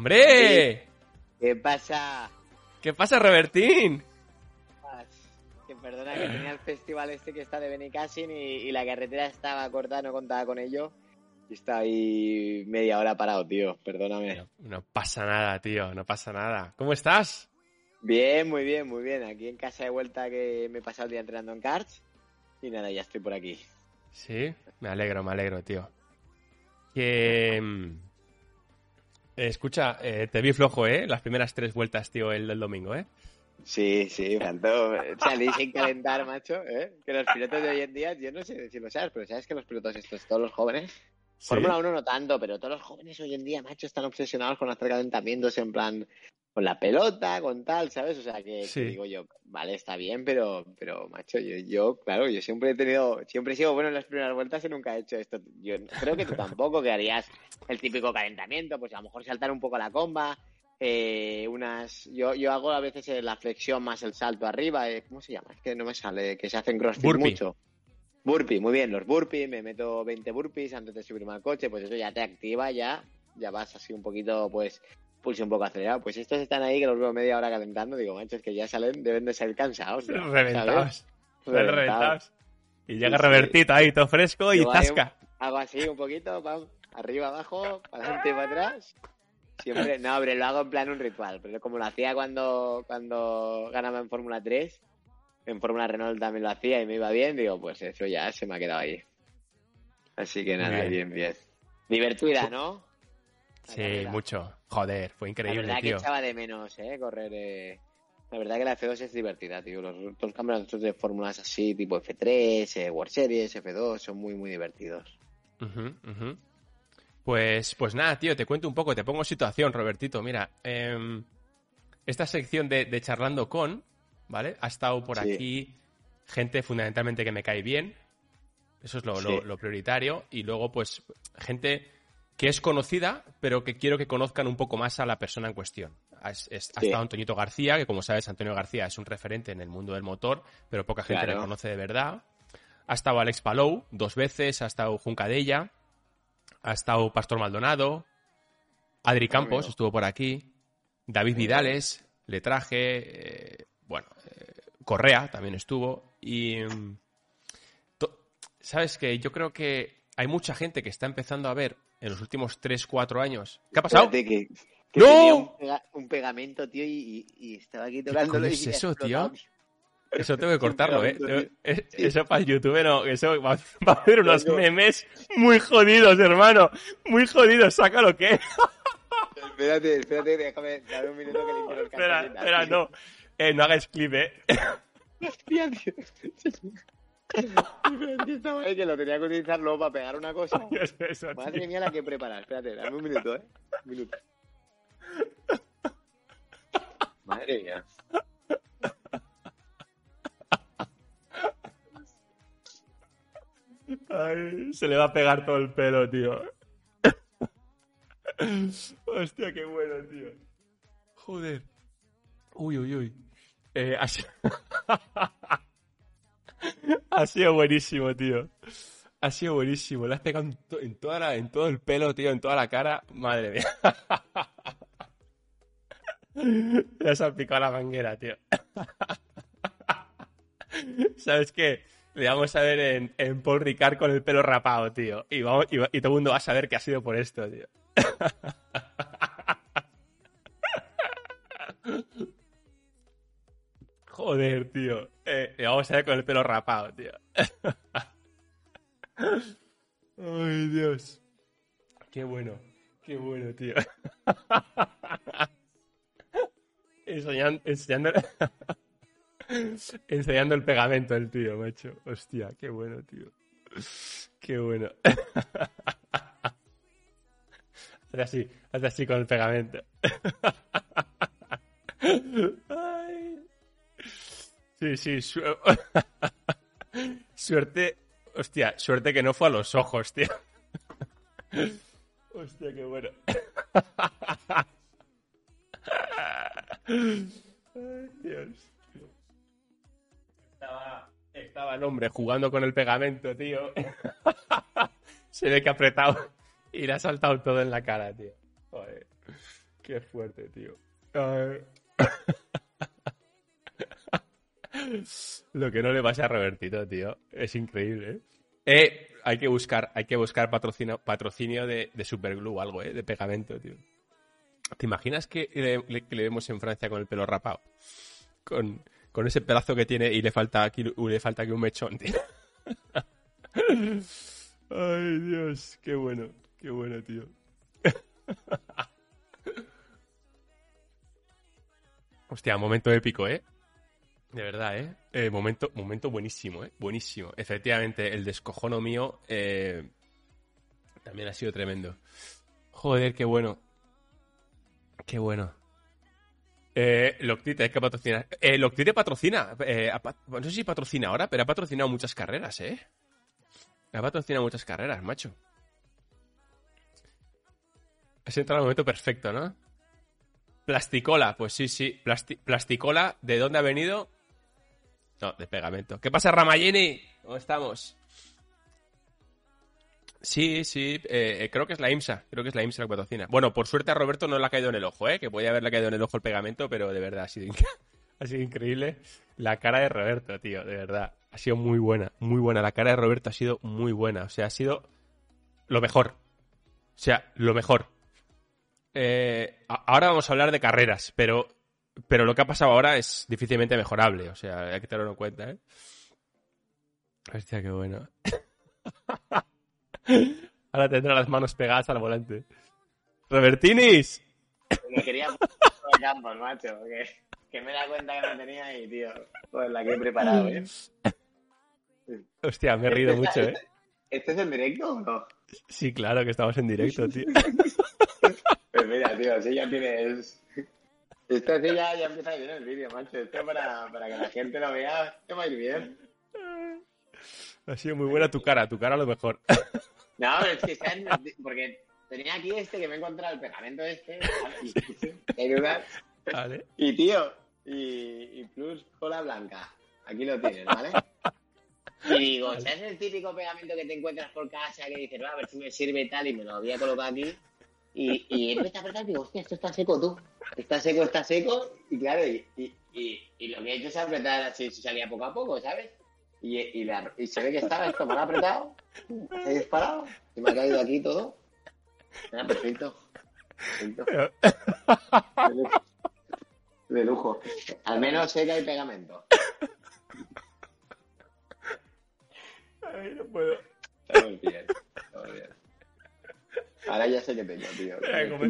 ¡Hombre! ¿Qué pasa? ¿Qué pasa, Robertín? Que perdona que tenía el festival este que está de Benicassin y, y la carretera estaba corta, no contaba con ello. Y está ahí media hora parado, tío. Perdóname. No, no pasa nada, tío, no pasa nada. ¿Cómo estás? Bien, muy bien, muy bien. Aquí en casa de vuelta que me he pasado el día entrenando en karts. Y nada, ya estoy por aquí. Sí, me alegro, me alegro, tío. Que... eh, escucha, eh, te vi flojo, ¿eh? Las primeras tres vueltas, tío, el del domingo, ¿eh? Sí, sí, faltó. Salí sin calentar, macho. ¿eh? Que los pilotos de hoy en día, yo no sé si lo sabes, pero sabes que los pilotos estos, todos los jóvenes, Sí. Fórmula 1 no tanto, pero todos los jóvenes hoy en día, macho, están obsesionados con hacer calentamientos en plan con la pelota, con tal, ¿sabes? O sea, que, digo yo, vale, está bien, pero, pero macho, yo, yo, claro, yo siempre he tenido, siempre he sido bueno en las primeras vueltas y nunca he hecho esto. Yo creo que tú tampoco, que harías el típico calentamiento, pues a lo mejor saltar un poco la comba, eh, unas, yo, yo hago a veces la flexión más el salto arriba, eh, ¿cómo se llama? Es que no me sale, que se hacen crossfit Burpee. mucho. Burpee, muy bien, los burpees, me meto 20 burpees antes de subirme al coche, pues eso ya te activa, ya, ya vas así un poquito, pues, pulso un poco acelerado. Pues estos están ahí que los veo media hora calentando, digo, macho, es que ya salen, deben de salir cansados. ya, Reventados. Reventados. Reventados. Y llega Sí, sí. Robertito ahí, todo fresco y tasca. Hago así un poquito, pam, arriba, abajo, para adelante y para atrás. Siempre, no, hombre, lo hago en plan un ritual, pero como lo hacía cuando, cuando ganaba en Fórmula 3, en Fórmula Renault también lo hacía y me iba bien, digo, pues eso ya se me ha quedado ahí. Así que nada, bien. bien, bien. Divertida, ¿no? La Sí, carrera. mucho. Joder, fue La increíble, verdad tío. que echaba de menos, ¿eh? Correr. eh. La verdad que la F2 es divertida, tío. Los, los campeonatos de fórmulas así, tipo F3, eh, World Series, F2, son muy, muy divertidos. Pues, pues nada, tío, te cuento un poco, te pongo situación, Robertito. Mira, em, esta sección de, de charlando con, ¿vale? Ha estado por Sí. aquí gente fundamentalmente que me cae bien. Eso es lo, lo prioritario. Y luego, pues, gente que es conocida, pero que quiero que conozcan un poco más a la persona en cuestión. Ha, es- es- ha Sí. estado Antoñito García, que como sabes, Antonio García es un referente en el mundo del motor, pero poca gente Claro. le conoce de verdad. Ha estado Alex Palou dos veces, ha estado Juncadella, ha estado Pastor Maldonado, Adri Campos amigo. estuvo por aquí, David Vidales, le traje, eh, bueno, eh, Correa también estuvo y... mm, Sabes que yo creo que hay mucha gente que está empezando a ver en los últimos 3-4 años. ¿Qué ha pasado? Que, que ¡No! tenía un, pega- un pegamento, tío, y, y- estaba aquí tocándolo y es eso, tío? Eso tengo que cortarlo, ¿eh? Sí. Eso para el YouTube, no. Eso va, va a haber unos memes muy jodidos, hermano. Muy jodidos, sácalo que. Espérate, espérate, déjame, dame un minuto que limpio los espera, espera, no. Eh, no hagáis clip, eh. Hostia, tío. Espérate, que lo tenía que utilizar luego para pegar una cosa. Eso, eso. Madre mía la que preparar. Espérate, dame un minuto, ¿eh? Un minuto. Madre mía. Ay, se le va a pegar todo el pelo, tío. Hostia, qué bueno, tío. Joder. Uy, uy, uy. Eh, sido... ha sido buenísimo, tío. Ha sido buenísimo. Le has pegado en, to- en toda la- en todo el pelo, tío, en toda la cara. Madre mía. Le has salpicado la manguera, tío. ¿Sabes qué? Le vamos a ver en, en Paul Ricard con el pelo rapado, tío. Y, y todo el mundo va a saber que ha sido por esto, tío. Joder, tío. Eh, vamos a ver con el pelo rapado, tío. Ay, Dios. Qué bueno. Qué bueno, tío. Enseñan- enseñándole, Enseñando el pegamento el tío, macho. Hostia, qué bueno, tío. Qué bueno. Haz así, haz así con el pegamento. Sí, sí, suerte. Hostia, suerte que no fue a los ojos, tío. Hostia, qué bueno. Ay, Dios. Estaba, estaba el hombre jugando con el pegamento, tío. Se ve que ha apretado y le ha saltado todo en la cara, tío. Joder. Qué fuerte, tío. Lo que no le pasa a Robertito, tío. Es increíble, ¿eh? eh hay que buscar, hay que buscar patrocinio, patrocinio de, de Superglue o algo, ¿eh? De pegamento, tío. ¿Te imaginas que le, vemos en Francia con el pelo rapado? Con, ese pedazo que tiene y le falta aquí, le falta aquí un mechón, tío. Ay, Dios, qué bueno, qué bueno, tío. Hostia, momento épico, ¿eh? De verdad, ¿eh? eh momento, momento buenísimo, ¿eh? Buenísimo. Efectivamente, el descojono mío eh, también ha sido tremendo. Joder, qué bueno. Qué bueno. Eh, Loctite, hay que patrocinar. Eh, Loctite patrocina. Eh, no sé si patrocina ahora, pero ha patrocinado muchas carreras, ¿eh? Ha patrocinado muchas carreras, macho. Has entrado en el momento perfecto, ¿no? Plasticola, pues sí, sí. plasticola, ¿de dónde ha venido? No, de pegamento. ¿Qué pasa, Ramallini? ¿Cómo estamos? Sí, sí, eh, creo que es la IMSA, creo que es la IMSA la patrocina. Bueno, por suerte a Roberto no le ha caído en el ojo, ¿eh? Que podía haberle caído en el ojo el pegamento, pero de verdad ha sido, ha sido increíble. La cara de Roberto, tío, de verdad. Ha sido muy buena, muy buena. La cara de Roberto ha sido muy buena. O sea, ha sido lo mejor. O sea, lo mejor. Eh, ahora vamos a hablar de carreras, pero, pero lo que ha pasado ahora es difícilmente mejorable. O sea, hay que tenerlo en cuenta, ¿eh? Hostia, qué bueno. Ahora tendrá las manos pegadas al volante. ¡Robertinis! Me quería campos, macho. Que, me da cuenta que no tenía y, tío. Pues la que he preparado, ¿eh? Hostia, me he reído mucho, ¿eh? ¿Este es el directo o no? Sí, claro que estamos en directo, tío. Pues mira, tío, así ya tienes. Esto así ya, ya empieza a ir bien el vídeo, macho. Esto para, para que la gente lo vea, esto va a ir bien. Ha sido muy buena tu cara, tu cara a lo mejor. No, es que están, porque tenía aquí este que me he encontrado el pegamento este, y, vale. y tío, y, plus cola blanca. Aquí lo tienes, ¿vale? Y digo. ¿sabes el típico pegamento que te encuentras por casa que dices, va a ver si me sirve y tal? Y me lo voy a colocar aquí. Y, y empecé a apretar y digo, hostia, esto está seco tú. Está seco, está seco. Y claro, y, y, y lo que he hecho es apretar así, salía poco a poco, ¿sabes? Y, y, y, se ve que estaba esto mal apretado, he disparado, y me ha caído aquí todo. Mira, perfecto. perfecto. De lujo. Al menos sé que hay pegamento. Ay, no puedo. Estamos bien, estamos bien. Ahora ya sé que tengo, tío. como.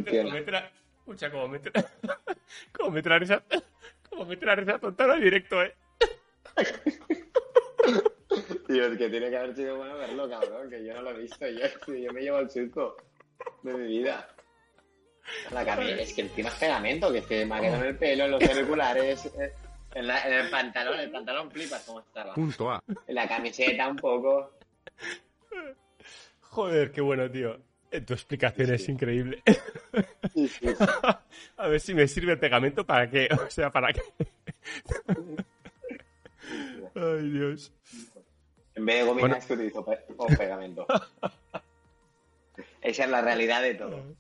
Escucha, como me tra... como me traes esa... como me traes esa tontera directo, eh. Tío, es que tiene que haber sido bueno verlo, cabrón, que yo no lo he visto. Yo, yo me llevo el surco de mi vida. La camisa, es que encima es pegamento, que es que me ha quedado en el pelo, en los auriculares, eh, en, la, en, el pantalón, el pantalón flipas cómo estaba. Punto A. En la camiseta un poco. Joder, qué bueno, tío. Eh, tu explicación es increíble. Sí, sí, A ver si me sirve el pegamento para qué. O sea, para qué. Ay, Dios. En vez de gominas bueno. utilizo pe pegamento. Esa es la realidad de todo.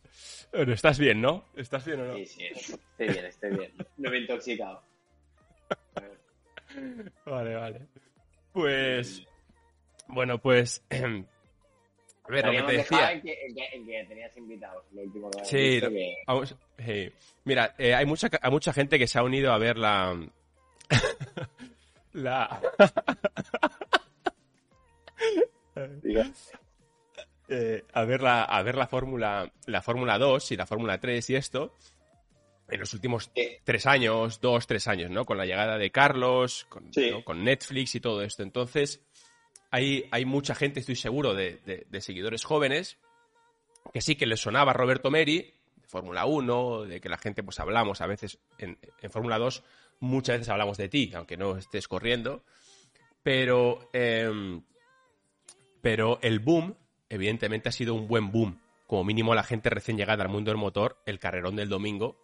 Bueno, estás bien, ¿no? ¿Estás bien o no? Sí, sí, estoy bien, estoy bien. No me he intoxicado. Vale, vale. Pues. Bueno, pues. A ver, lo que te decía. El que, el, que, tenías invitado, lo último que Sí, que... vamos. Hey. Mira, eh, hay, mucha, hay mucha gente que se ha unido a ver la. la. Eh, a ver la, a ver la Fórmula la Fórmula 2 y la Fórmula 3 y esto. en los últimos tres años, dos, tres años, ¿no? Con la llegada de Carlos, con, con Netflix y todo esto. Entonces, hay, mucha gente, estoy seguro, de, seguidores jóvenes que sí que les sonaba Roberto Meri, de Fórmula 1, de que la gente, pues hablamos a veces en, en Fórmula 2, muchas veces hablamos de ti, aunque no estés corriendo. Pero, em, pero el boom, evidentemente, ha sido un buen boom. Como mínimo, la gente recién llegada al mundo del motor, el carrerón del domingo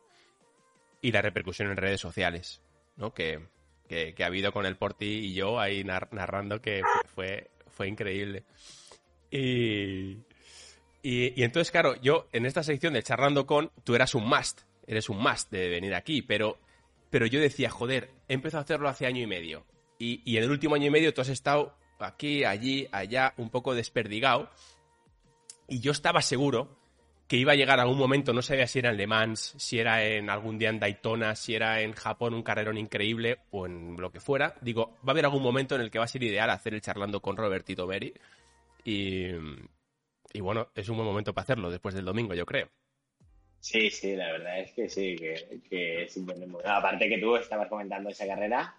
y la repercusión en redes sociales, ¿no? Que, ha habido con el Porti y yo ahí narrando que fue, fue increíble. Y, y, entonces, claro, yo en esta sección de charlando con, tú eras un must, eres un must de venir aquí, pero, pero yo decía, joder, he empezado a hacerlo hace año y medio. Y, y en el último año y medio tú has estado aquí, allí, allá, un poco desperdigado. Y yo estaba seguro que iba a llegar a algún momento, no sabía si era en Le Mans, si era en algún día en Daytona, si era en Japón un carrerón increíble o en lo que fuera. Digo, va a haber algún momento en el que va a ser ideal hacer el charlando con Robertito Meri. Y, y bueno, es un buen momento para hacerlo después del domingo, yo creo. Sí, sí, la verdad es que sí, que, que es un buen momento. Aparte que tú estabas comentando esa carrera,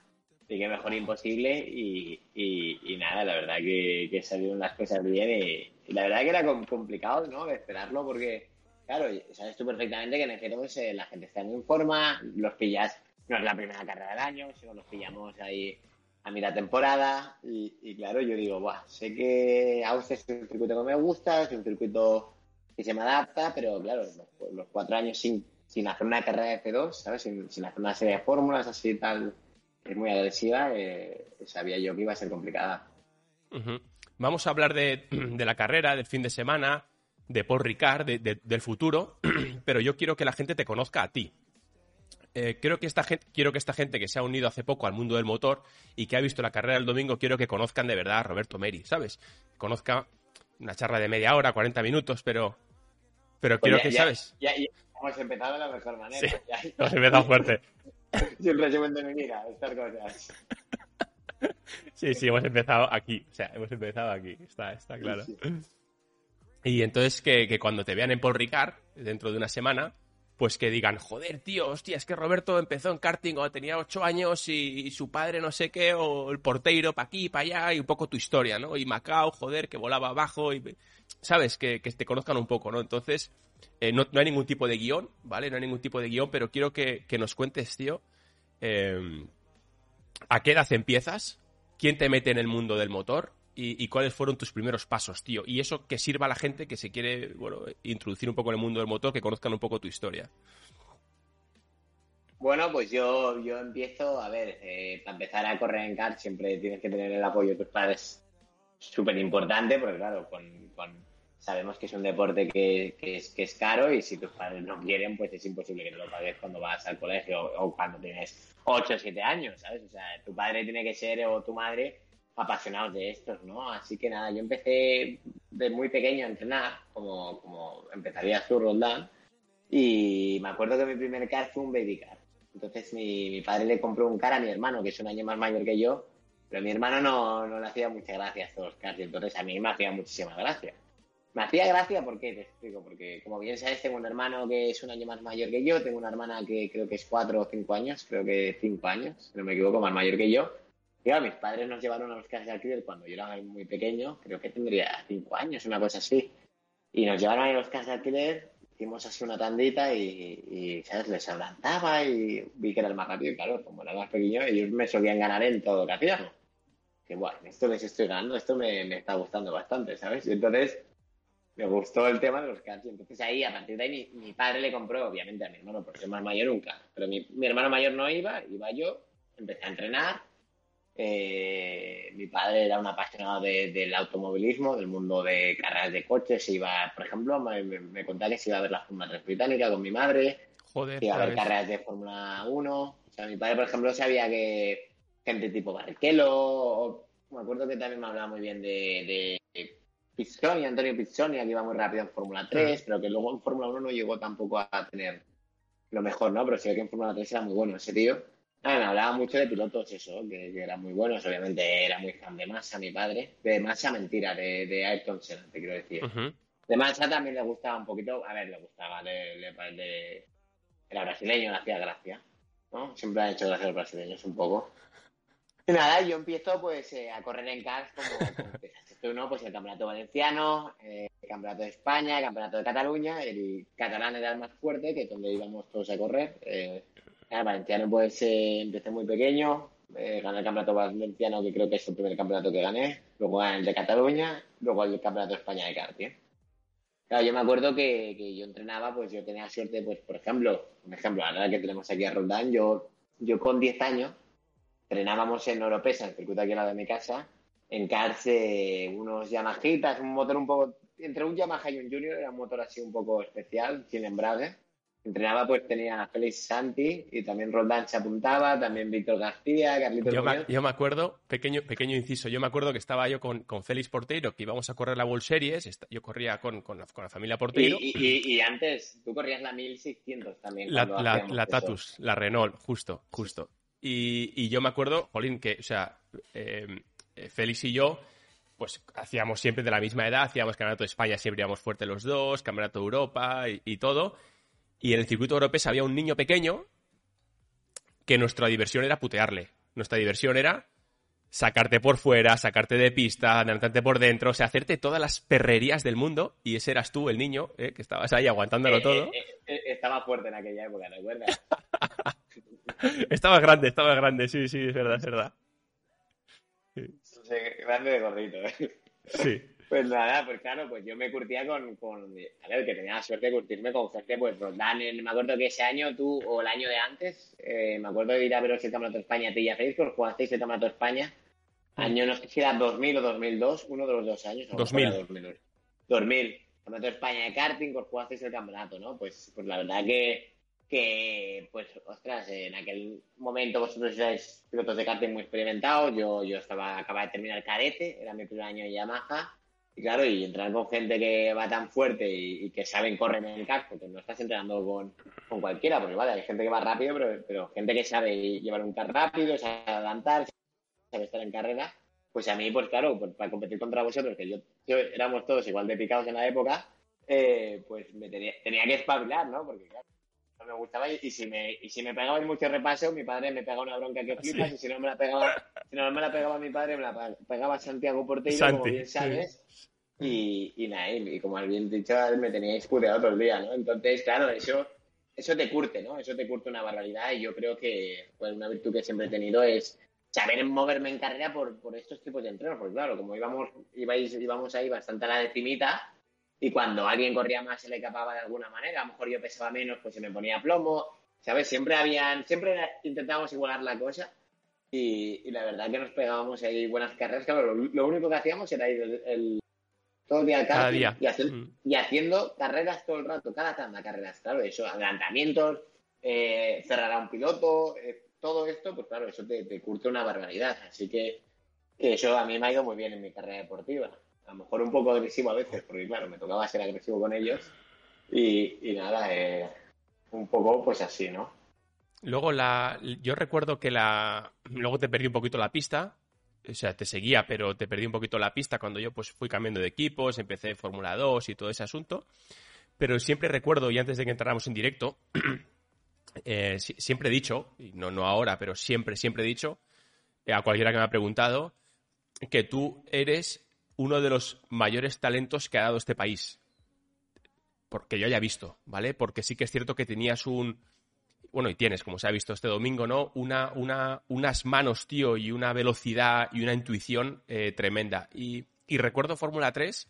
y que mejor imposible y, y, nada, la verdad que, que salieron las cosas bien y, la verdad que era complicado, ¿no? Esperarlo porque, claro, sabes tú perfectamente que en efecto pues, eh, la gente está en forma, los pillas, no es la primera carrera del año, sino los pillamos ahí a mitad temporada y, claro, yo digo, Buah, sé que Austria es un circuito que me gusta, es un circuito que se me adapta, pero claro, los, cuatro años sin, sin hacer una carrera de F2, ¿sabes? Sin, sin hacer una serie de fórmulas así tal es muy agresiva, eh, sabía yo que iba a ser complicada. Vamos a hablar de, la carrera, del fin de semana, de Paul Ricard, del futuro, pero yo quiero que la gente te conozca a ti. Eh, creo que esta gente, quiero que esta gente que se ha unido hace poco al mundo del motor y que ha visto la carrera del domingo, quiero que conozcan de verdad a Roberto Meri, ¿sabes? Conozca una charla de media hora, 40 minutos, pero, pero pues quiero que, ¿sabes? Ya, hemos empezado de la mejor manera. Sí, hemos empezado fuerte. un resumen de mi vida, estas cosas. Sí, sí, hemos empezado aquí. O sea, hemos empezado aquí, está, está claro. Y entonces que, cuando te vean en Paul Ricard, dentro de una semana, pues que digan, joder, tío, hostia, es que Roberto empezó en karting cuando tenía ocho años y, su padre no sé qué, o el porteiro para aquí, para allá, y un poco tu historia, ¿no? Y Macao, joder, que volaba abajo, y, ¿sabes? Que, te conozcan un poco, ¿no? Entonces, eh, no, hay ningún tipo de guion, ¿vale? No hay ningún tipo de guion, pero quiero que, nos cuentes, tío, eh, ¿a qué edad empiezas? ¿Quién te mete en el mundo del motor? Y, cuáles fueron tus primeros pasos, tío. Y eso que sirva a la gente que se quiere, bueno, introducir un poco en el mundo del motor, que conozcan un poco tu historia. Bueno, pues yo, yo empiezo, a ver, eh, para empezar a correr en kart siempre tienes que tener el apoyo de tus padres súper importante, porque claro, con, sabemos que es un deporte que, es, que es caro y si tus padres no quieren, pues es imposible que te lo pagues cuando vas al colegio o, cuando tienes 8 o 7 años, ¿sabes? O sea, tu padre tiene que ser o tu madre apasionados de estos, ¿no? Así que nada, yo empecé de muy pequeño a entrenar, como, como empezaría su Roldán, y me acuerdo que mi primer car fue un baby car. Entonces mi, mi padre le compró un car a mi hermano, que es un año más mayor que yo, pero a mi hermano no, no le hacía mucha gracia estos los cars, y entonces a mí me hacía muchísima gracia. Me hacía gracia, ¿por qué? Te explico, porque como bien sabes, tengo un hermano que es un año más mayor que yo, tengo una hermana que creo que es cuatro o cinco años, creo que cinco años, no me equivoco, más mayor que yo, mis padres nos llevaron a los casas de alquiler cuando yo era muy pequeño, creo que tendría cinco años, una cosa así. Y nos llevaron a los casas de alquiler, hicimos así una tandita y, ¿sabes? Les adelantaba y vi que era el más rápido. Y claro, como era más pequeño, ellos me solían ganar en todo lo que hacíamos. Que bueno, esto les estoy ganando, esto me, está gustando bastante, ¿sabes? Y entonces me gustó el tema de los karts. Y entonces ahí, a partir de ahí, mi, padre le compró, obviamente, a mi hermano, porque es más mayor nunca. Pero mi, mi hermano mayor no iba, iba yo, empecé a entrenar eh, mi padre era un apasionado del automovilismo, del mundo de carreras de coches. Iba, por ejemplo, me, me, contaba que se iba a ver la Fórmula 3 británica con mi madre. Joder, iba a ver carreras de Fórmula 1. O sea, mi padre, por ejemplo, sabía que gente tipo Barrichello. me acuerdo que también me hablaba muy bien de, de Pizzoni, Antonio Pizzoni, que iba muy rápido en Fórmula 3, pero que luego en Fórmula 1 no llegó tampoco a tener lo mejor, ¿no? Pero sí que en Fórmula 3 era muy bueno ese tío. Ah, hablaba mucho de pilotos, eso, que, eran muy buenos. Obviamente era muy fan de Massa, mi padre. De Massa, mentira, de, de Ayrton Senna, te quiero decir. De Massa también le gustaba un poquito, a ver, le gustaba, le, le, era brasileño, le hacía gracia. ¿no? Siempre han hecho gracia los brasileños un poco. Y nada, yo empiezo pues eh, a correr en cars como, como ¿no? Pues el Campeonato Valenciano, eh, el Campeonato de España, el Campeonato de Cataluña, el catalán era el más fuerte, que es donde íbamos todos a correr. Eh, el Valenciano pues eh, empecé muy pequeño, eh, gané el Campeonato Valenciano, que creo que es el primer campeonato que gané, luego gané el de Cataluña, luego el Campeonato de España de karting. Claro, yo me acuerdo que, que yo entrenaba, pues yo tenía suerte, pues por ejemplo, un ejemplo, la verdad que tenemos aquí a Roldán, yo, yo con 10 años entrenábamos en Oropesa, el circuito aquí al lado de mi casa, en cars eh, unos Yamahitas, un motor un poco, entre un Yamaha y un Junior, era un motor así un poco especial, sin embrague. Entrenaba, pues tenía a Félix Santi y también Roldán se apuntaba, también Víctor García, Carlitos Yo me, yo me acuerdo, pequeño, pequeño inciso, yo me acuerdo que estaba yo con, con Félix Porteiro, que íbamos a correr la World Series, yo corría con, con, la, con la familia Porteiro, y, y- y antes, tú corrías la 1600 también. la, la. Tatus, la Renault, justo, justo. Y, y yo me acuerdo, Jolín, que, o sea, eh, Félix y yo, pues hacíamos siempre de la misma edad, hacíamos Campeonato de España, siempre íbamos fuerte los dos, Campeonato de Europa y, y todo. Y en el circuito europeo había un niño pequeño que nuestra diversión era putearle. Nuestra diversión era sacarte por fuera, sacarte de pista, adelantarte por dentro, o sea, hacerte todas las perrerías del mundo. Y ese eras tú, el niño, ¿eh? que estabas ahí aguantándolo Eh, todo. eh, eh, eh, estaba fuerte en aquella época, ¿recuerdas? Estabas grande, estabas grande, sí, sí, es verdad, es verdad. Grande de gordito. ¿eh? Sí. Pues nada, pues claro, pues yo me curtía con, con a ver, que tenía la suerte de curtirme con gente, pues Roldán, me acuerdo que ese año tú, o el año de antes, eh, me acuerdo de ir a veros el Campeonato de España, te y a Félix, pues jugasteis el Campeonato de España, año no sé si era 2000 o 2002, uno de los dos años. a lo mejor 2000. era 2000. 2000, Campeonato de España de karting, pues jugasteis el campeonato, ¿no? Pues, pues la verdad que, que, pues, ostras, en aquel momento vosotros erais pilotos de karting muy experimentados, yo, yo estaba, acababa de terminar cadete, era mi primer año de Yamaha, y claro, y entrar con gente que va tan fuerte y, y que saben correr en el casco, porque no estás entrenando con, con cualquiera, porque vale, hay gente que va rápido, pero, pero gente que sabe llevar un car rápido, sabe adelantar, sabe estar en carrera, pues a mí, pues claro, pues, para competir contra vosotros, que yo, yo éramos todos igual de picados en la época, eh, pues me tenía, tenía que espabilar, ¿no? Porque claro, me gustaba y, y si me y si me pegaba en mucho repaso, mi padre me pegaba una bronca que flipas Sí. y si no me la pegaba, si no me la pegaba mi padre, me la pegaba Santiago Porteiro, Santi, como bien sí. sabes. Y, y nada, y, como bien dicho, me teníais puteado todo el día, ¿no? Entonces, claro, eso, eso te curte, ¿no? Eso te curte una barbaridad y yo creo que pues, una virtud que siempre he tenido es saber moverme en carrera por, por estos tipos de entrenos, porque claro, como íbamos, ibais, íbamos ahí bastante a la decimita y cuando alguien corría más se le escapaba de alguna manera, a lo mejor yo pesaba menos, pues se me ponía plomo, ¿sabes? Siempre habían, siempre intentábamos igualar la cosa y, y la verdad que nos pegábamos ahí buenas carreras, claro, lo, lo único que hacíamos era ir el, el- todo el día al Cada día. y, hacer- Mm. y haciendo carreras todo el rato, cada tanda carreras, claro, eso, adelantamientos, eh, cerrar a un piloto, eh, todo esto, pues claro, eso te, te curte una barbaridad. Así que, que eso a mí me ha ido muy bien en mi carrera deportiva. A lo mejor un poco agresivo a veces, porque claro, me tocaba ser agresivo con ellos. Y, y nada, eh, un poco pues así, ¿no? Luego la, yo recuerdo que la, luego te perdí un poquito la pista, o sea, te seguía, pero te perdí un poquito la pista cuando yo pues fui cambiando de equipos, empecé Fórmula 2 y todo ese asunto. Pero siempre recuerdo, y antes de que entráramos en directo, eh, si- siempre he dicho, y no, no ahora, pero siempre, siempre he dicho, eh, a cualquiera que me ha preguntado, que tú eres uno de los mayores talentos que ha dado este país. Porque yo haya visto, ¿vale? Porque sí que es cierto que tenías un, bueno, y tienes, como se ha visto este domingo, ¿no? Una, una, unas manos, tío, y una velocidad y una intuición eh, tremenda. Y, y recuerdo Fórmula 3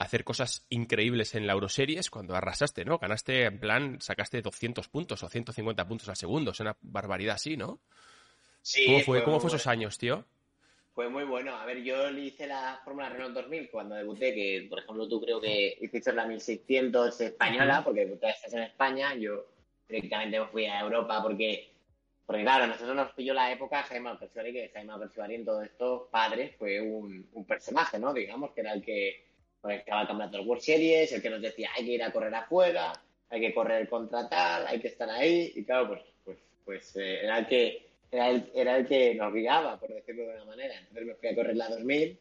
hacer cosas increíbles en la Euroseries cuando arrasaste, ¿no? Ganaste, en plan, sacaste 200 puntos o 150 puntos al segundo. Es una barbaridad así, ¿no? Sí, ¿Cómo fue, ¿cómo fue esos bueno. años, tío? Fue muy bueno. A ver, yo le hice la Fórmula Renault 2000 cuando debuté, que por ejemplo tú creo que hiciste la 1600 española, porque estás en España. Yo directamente me fui a Europa porque, porque claro, nosotros nos pilló la época Jaime Alpercivari, que Jaime Alpercivari en todo esto, padre, fue un, un personaje, ¿no? Digamos, que era el que conectaba el campeonato World Series, el que nos decía hay que ir a correr afuera, hay que correr contra tal, hay que estar ahí. Y claro, pues, pues, pues eh, era el que era el, era el que nos guiaba, por decirlo de una manera. Entonces me fui a correr la 2000.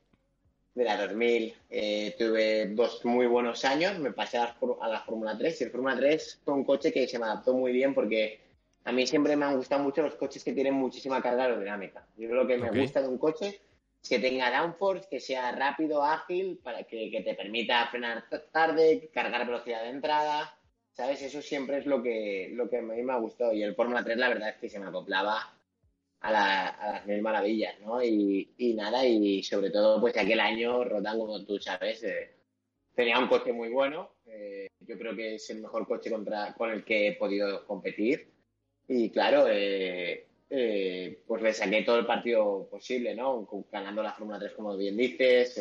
de la 2000 eh, tuve dos muy buenos años, me pasé a la, Fórmula 3 y el Fórmula 3 fue un coche que se me adaptó muy bien porque a mí siempre me han gustado mucho los coches que tienen muchísima carga aerodinámica. Yo creo que me gusta de un coche que tenga downforce, que sea rápido, ágil, para que, que te permita frenar tarde, cargar velocidad de entrada, ¿sabes? Eso siempre es lo que, lo que a mí me ha gustado. Y el Fórmula 3 la verdad es que se me acoplaba a, las mil maravillas, ¿no? Y, nada, y sobre todo, pues aquel año Rotan, como tú sabes, eh, tenía un coche muy bueno. Eh, yo creo que es el mejor coche contra, con el que he podido competir. Y claro, eh, pues le saqué todo el partido posible, ¿no? Ganando la Fórmula 3, como bien dices.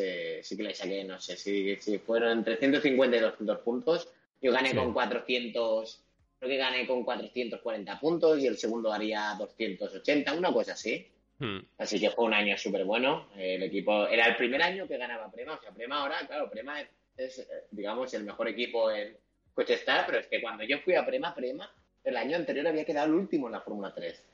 sí que le saqué, no sé si, si fueron entre 150 y 200 puntos. Yo gané con 400 creo que gané con 440 puntos y el segundo haría 280, una cosa así. Hmm. Así que fue un año súper bueno. El equipo era el primer año que ganaba Prema. O sea, Prema ahora, claro, Prema es, digamos, el mejor equipo en Coche Star, pero es que cuando yo fui a Prema, Prema, el año anterior había quedado el último en la Fórmula 3.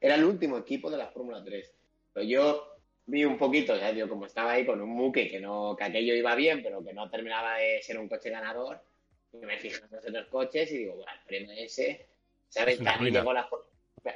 Era el último equipo de la Fórmula 3. Pero yo vi un poquito, ya yo como estaba ahí con un muque que no, que aquello iba bien, pero que no terminaba de ser un coche ganador, me fijo en los otros coches y digo, bueno, el premio ese, ¿sabes? Dani llegó la...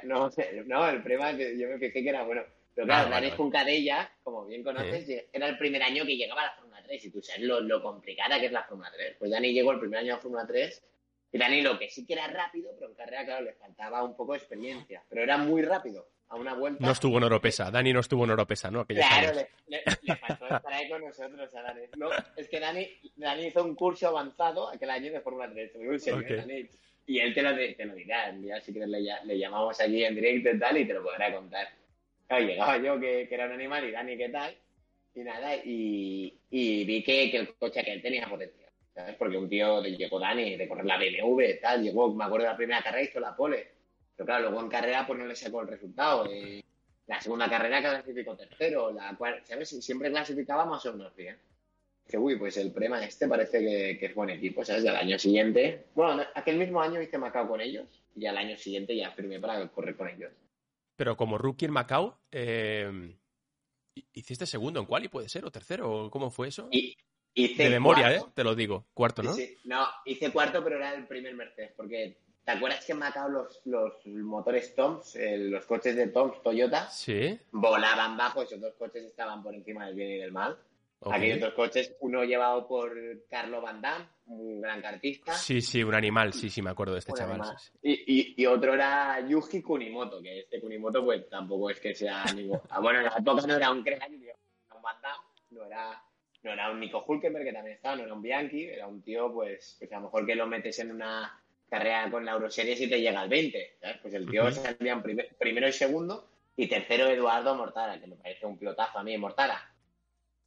No, no, el premio yo me fijé que era bueno. Pero claro, ah, Dani Juncadella, como bien conoces, era el primer año que llegaba a la Fórmula 3 y tú sabes lo, lo, complicada que es la Fórmula 3. Pues Dani llegó el primer año a la Fórmula 3 y Dani lo que sí que era rápido, pero en carrera, claro, le faltaba un poco de experiencia. Pero era muy rápido a una vuelta. No estuvo en Oropesa, Dani no estuvo en Oropesa, ¿no? claro, le, le, faltó estar ahí con nosotros a Dani. No, es que Dani, Dani hizo un curso avanzado aquel año de Fórmula 3. Dani. Y él te lo, te lo dirá, ya si quieres le, le, llamamos aquí en directo y tal y te lo podrá contar. Claro, llegaba yo que, que, era un animal y Dani qué tal, y nada, y, y vi que, que, el coche aquel tenía potencial, ¿sabes? Porque un tío, llegó Dani de correr la BMW y tal, llegó, me acuerdo de la primera carrera hizo la pole, pero claro, luego en carrera pues no le sacó el resultado. Eh, la segunda carrera clasificó tercero, la cual, ¿sabes? Siempre clasificaba más o menos bien. Que uy, pues el Prema este parece que, es buen equipo, ¿sabes? Y al año siguiente, bueno, aquel mismo año hice Macao con ellos y al año siguiente ya firmé para correr con ellos. Pero como rookie en Macao, eh, ¿hiciste segundo en quali, puede ser? ¿O tercero? ¿Cómo fue eso? Y, de memoria, ¿eh? Te lo digo. Cuarto, ¿no? Sí, no, hice cuarto, pero era el primer Mercedes, porque ¿Te acuerdas que en Macao los, los motores Toms, los coches de Toms Toyota, ¿Sí? volaban bajo, esos dos coches estaban por encima del bien y del mal? Aquellos dos coches, uno llevado por Carlo Van Damme, un gran cartista. Sí, sí, un animal, sí, sí, me acuerdo de este chaval. Y, y, otro era Yuji Kunimoto, que este Kunimoto pues tampoco es que sea ningún... Ah, bueno, en la época no era un crack, un Van Damme, no era, no era un Nico Hulkenberg, que también estaba, no era un Bianchi, era un tío pues, pues a lo mejor que lo metes en una carrera con la Euroseries y te llega al 20. ¿sabes? Pues el tío uh salía primero y segundo, y tercero Eduardo Mortara, que me parece un pilotazo a mí, Mortara.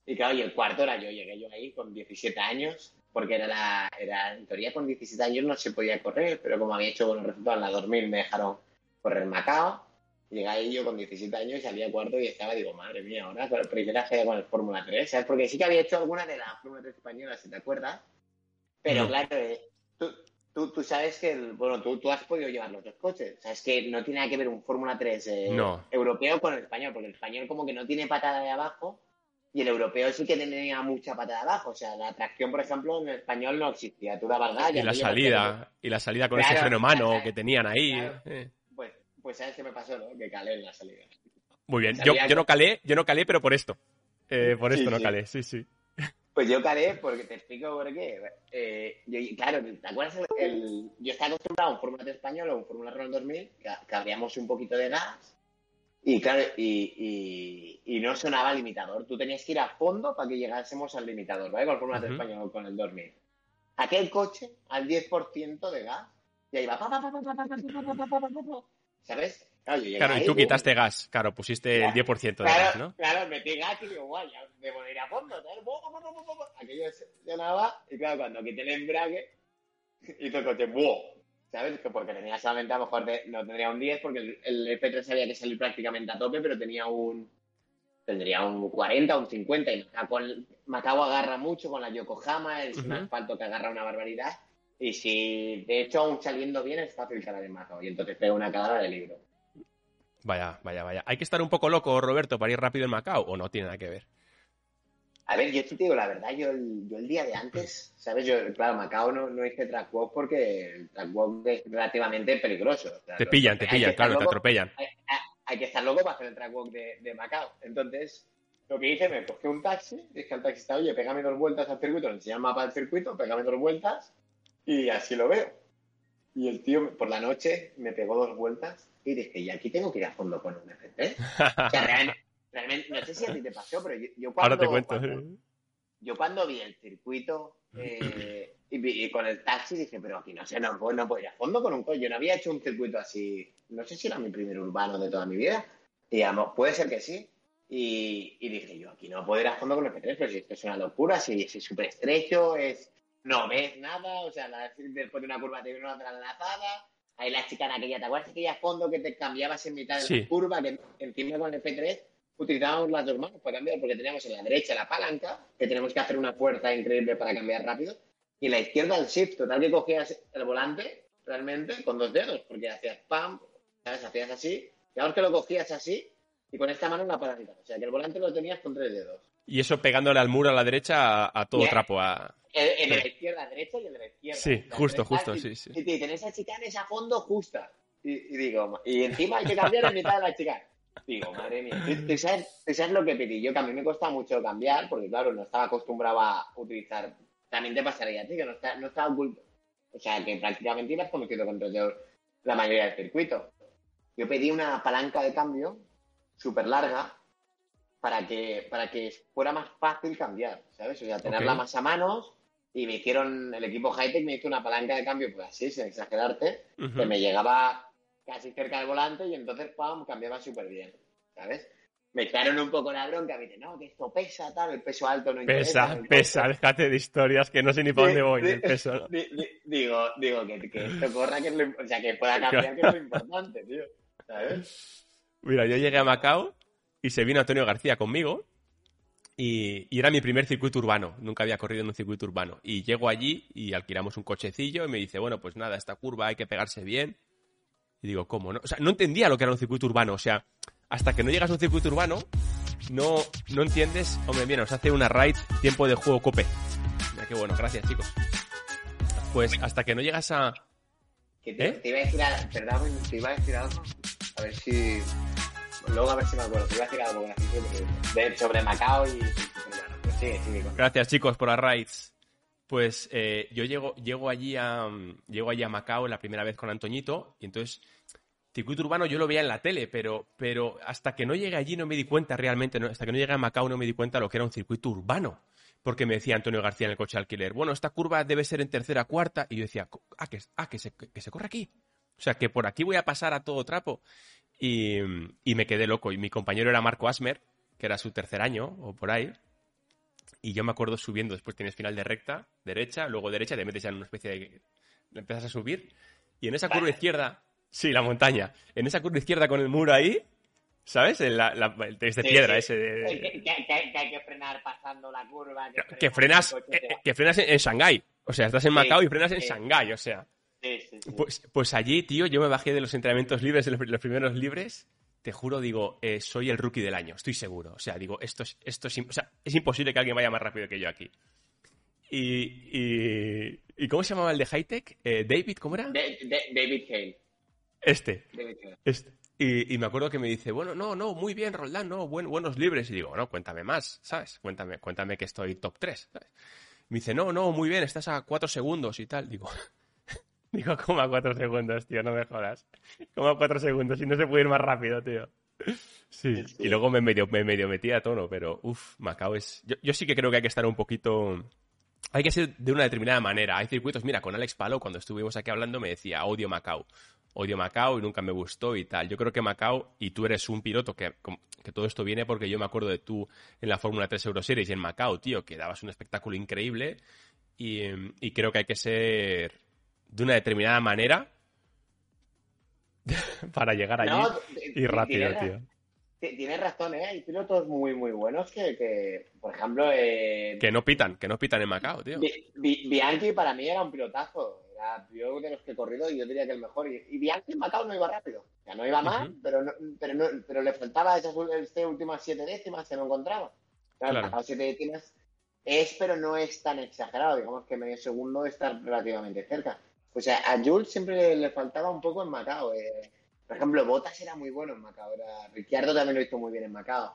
Y claro, y el cuarto era yo, llegué yo ahí con 17 años, porque era la, era, en teoría con 17 años no se podía correr, pero como había hecho buenos resultados en la 2000 me dejaron correr Macao. Llegué ahí yo con 17 años y salía cuarto y estaba, digo, madre mía, ahora con primera serie con el Fórmula 3, ¿sabes? Porque sí que había hecho alguna de la Fórmula 3 española, si te acuerdas. Pero claro, eh, tú, Tú, tú, sabes que, bueno, tú, tú, has podido llevar los dos coches. O sea, es que no tiene nada que ver un Fórmula 3 eh, europeo con el español, porque el español como que no tiene patada de abajo y el europeo sí que tenía mucha patada de abajo. O sea, la tracción, por ejemplo, en el español no existía. Tú dabas gas y, la salida, y la salida con ese freno mano que tenían ahí. Eh. Pues, pues sabes qué me pasó, ¿no? Que calé en la salida. Muy bien. Yo, yo, no calé, yo no calé, pero por esto. Eh, por esto no calé, sí, sí. Pues yo calé, porque te explico por qué. Eh, yo, claro, ¿te acuerdas? El, yo estaba acostumbrado a un Fórmula 3 español o un Fórmula Renault 2000, que, abríamos un poquito de gas y claro, y, y, no sonaba el limitador. Tú tenías que ir a fondo para que llegásemos al limitador, ¿vale? Con el Fórmula 3 español o con el 2000. Aquel coche al 10% de gas y ahí va. ¿Sabes? Claro, y tú quitaste gas, claro, pusiste el 10% de gas, ¿no? Claro, metí gas y digo, guay, ya debo ir a fondo, Aquello sonaba, y claro, cuando quité el embrague, hizo el coche, ¡buah! ¿Sabes? Que porque tenía solamente, a lo mejor no tendría un 10, porque el, F3 había que salir prácticamente a tope, pero tenía un. Tendría un 40, un 50, y Macao agarra mucho con la Yokohama, es un asfalto que agarra una barbaridad. Y si, de hecho, aún saliendo bien, es fácil calar en Macao, y entonces pega una cagada de libro. Vaya, vaya, vaya. ¿Hay que estar un poco loco, Roberto, para ir rápido en Macao o no tiene nada que ver? A ver, yo te digo la verdad, yo el, yo el día de antes, ¿sabes? Yo, claro, Macao no, no hice track walk porque el track walk es relativamente peligroso. O sea, Te pillan, te pillan, claro, te atropellan. hay, hay- hay que estar loco para hacer el track walk de, de Macao. Entonces, lo que hice, me cogí un taxi, dije al taxista, oye, pégame dos vueltas al circuito, le enseñé el mapa del circuito, pégame dos vueltas y así lo veo. Y el tío, por la noche, me pegó dos vueltas y dije, y aquí tengo que ir a fondo con un FT. O sea, realmente, realmente, no sé si a ti te pasó, pero yo, yo cuando... Ahora te cuento. cuando- yo cuando vi el circuito eh, y, y con el taxi dije, pero aquí no sé, no, puedo- no puedo ir a fondo con un coche. Yo no había hecho un circuito así, no sé si era mi primer urbano de toda mi vida. Digamos, puede ser que sí. Y, y dije yo, aquí no puedo ir a fondo con el F3, pero si esto es una locura, si es súper estrecho, es, no ves nada, o sea, la- después de una curva te viene una otra enlazada. Ahí la chicana aquella, ¿te acuerdas aquella fondo que te cambiabas en mitad de Sí. la curva? Que encima con el F3 utilizábamos las dos manos para cambiar, porque teníamos en la derecha la palanca, que tenemos que hacer una fuerza increíble para cambiar rápido, y en la izquierda el shift, total que cogías el volante realmente con dos dedos, porque hacías pam, ¿sabes? Hacías así, digamos que lo cogías así, y con esta mano la palanca, o sea que el volante lo tenías con tres dedos. Y eso pegándole al muro a la derecha a, a todo trapo. A... El, el de la izquierda, derecha y el de la izquierda. Sí, sea, justo, justo, y- sí, sí. Y te dicen, esa chicana es a fondo justa. Y, y digo, y encima hay que cambiar en mitad de la chicana. Digo, madre mía, ¿tú, sabes, tú sabes lo que pedí yo? Que a mí me cuesta mucho cambiar, porque claro, no estaba acostumbrado a utilizar. También te pasaría a ti, que no, está, no estaba oculto. O sea, que prácticamente ibas conocido con todo- la mayoría del circuito. Yo pedí una palanca de cambio súper larga para que, para que fuera más fácil cambiar, ¿sabes? O sea, tenerla Ok. más a manos y me hicieron, el equipo Hightech me hizo una palanca de cambio, pues así, sin exagerarte, que me llegaba casi cerca del volante y entonces, pam, cambiaba súper bien, ¿sabes? Me echaron un poco la bronca, me dicen, no, que esto pesa, tal, el peso alto no interesa. Pesa, pesa, coche". déjate de historias que no sé ni para dónde voy, el peso. Digo, digo que, que esto corra, que es lo, im- o sea, que pueda cambiar, que es lo importante, tío, ¿sabes? Mira, yo llegué a Macao y se vino Antonio García conmigo y, y era mi primer circuito urbano. Nunca había corrido en un circuito urbano. Y llego allí y alquilamos un cochecillo y me dice, bueno, pues nada, esta curva hay que pegarse bien. Y digo, ¿cómo? No? O sea, no entendía lo que era un circuito urbano. O sea, hasta que no llegas a un circuito urbano, no, no entiendes. Hombre, mira, nos hace una raid tiempo de juego cope. Mira qué bueno, gracias chicos. Pues hasta que no llegas a... Que te, ¿Eh? te iba a decir, a- perdón, te iba a decir algo, a ver si, luego a ver si me acuerdo, te iba a decir algo de- sobre Macao y, bueno, pues sigue, Gracias, chicos, por las. Pues eh, yo llego, llego, allí a, llego allí a Macao la primera vez con Antoñito y entonces circuito urbano yo lo veía en la tele, pero, pero hasta que no llegué allí no me di cuenta realmente, hasta que no llegué a Macao no me di cuenta lo que era un circuito urbano. Porque me decía Antonio García en el coche alquiler, bueno, esta curva debe ser en tercera cuarta. Y yo decía, ah, que, ah, que, se, que se corre aquí. O sea, que por aquí voy a pasar a todo trapo. Y, y me quedé loco. Y mi compañero era Marco Asmer, que era su tercer año o por ahí. Y yo me acuerdo subiendo, después tienes final de recta, derecha, luego derecha, te metes ya en una especie de... empiezas a subir. Y en esa curva Vale. izquierda, sí, la montaña, en esa curva izquierda con el muro ahí, ¿sabes? En la, la- el de Sí, piedra sí. ese de... Que, que- que- que hay que frenar pasando la curva. Que, frenas, el coche eh, eh, frenas en, en Shanghái. O sea, estás en Sí, Macao y frenas en. Shanghái, o sea. Sí, sí, sí. Pues, pues allí, tío, yo me bajé de los entrenamientos libres, de los, los primeros libres. Te juro, digo, eh, soy el rookie del año, estoy seguro. O sea, digo, esto es, esto es, o sea, es imposible que alguien vaya más rápido que yo aquí. Y, y, ¿y cómo se llamaba el de Hightech? Eh, David, ¿cómo era? De- de- David Hale. Este. David Hale. este. Y, y me acuerdo que me dice, bueno, no, no, muy bien, Roldán, no, buen- buenos libres. Y digo, no, cuéntame más, ¿sabes? Cuéntame, cuéntame que estoy top 3, ¿sabes? Me dice, no, no, muy bien, estás a 4 segundos y tal. Digo, digo, ¿cómo a 4 segundos, tío? No me jodas. ¿Cómo a 4 segundos? Si no se puede ir más rápido, tío. Sí, y luego me medio, me medio metí a tono, pero uff, Macao es... Yo, yo sí que creo que hay que estar un poquito... Hay que ser de una determinada manera. Hay circuitos, mira, con Alex Palo, cuando estuvimos aquí hablando, me decía, odio Macao. Odio Macao y nunca me gustó y tal. Yo creo que Macao, y tú eres un piloto que, que todo esto viene porque yo me acuerdo de tú en la Fórmula 3 Euro Series y en Macao, tío, que dabas un espectáculo increíble. Y, y creo que hay que ser de una determinada manera para llegar allí No, y rápido, tío. Tienes razón, ¿eh? Hay pilotos muy, muy buenos que, que por ejemplo, eh, Que no pitan, que no pitan en Macao, tío. Bi- Bi- Bianchi para mí era un pilotazo. Era yo de los que he corrido y yo diría que el mejor. Y, y Bianchi en Macao no iba rápido. O sea, no iba mal, pero, no, pero, no, pero le faltaba esas ul- este últimas siete décimas que no encontraba. Claro, Claro. Macao siete décimas es, pero no es tan exagerado. Digamos que medio segundo está relativamente cerca. O sea, a Jules siempre le faltaba un poco en Macao. Eh. Por ejemplo, Bottas era muy bueno en Macao. Era... Ricciardo también lo hizo muy bien en Macao.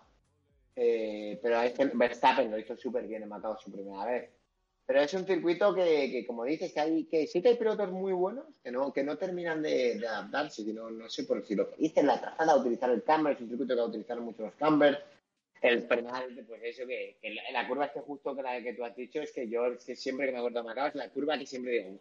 Eh, pero este Verstappen lo hizo súper bien en Macao su primera vez. Pero es un circuito que, como dices, que, hay, que sí que hay pilotos muy buenos que no, que no terminan de, adaptarse, no sé por si lo que dices, la trazada, utilizar el camber, es un circuito que va a utilizar mucho los cambers, el frenar, pues eso que, la curva este justo que la que tú has dicho es que yo siempre que me acuerdo de Macao es la curva que siempre digo,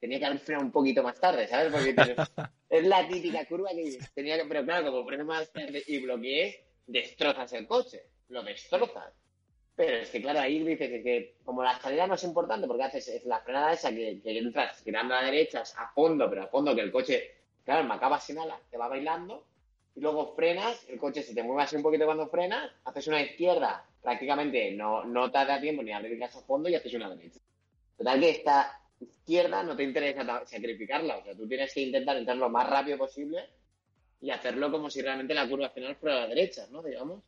tenía que haber frenado un poquito más tarde, ¿sabes? Porque es la típica curva que tenía que, pero claro, como frenes más tarde y bloquees, destrozas el coche, lo destrozas. Pero es que, claro, ahí dices que, como la escalera no es importante, porque haces es la frenada esa que, que entras girando a la derecha a fondo, pero a fondo que el coche, claro, me acaba sin ala, te va bailando, y luego frenas, el coche se te mueve así un poquito cuando frenas, haces una izquierda, prácticamente no, no te da tiempo ni a abrir a fondo y haces una derecha. Total que esta izquierda no te interesa sacrificarla, o sea, tú tienes que intentar entrar lo más rápido posible y hacerlo como si realmente la curva final fuera a la derecha, ¿no? Digamos.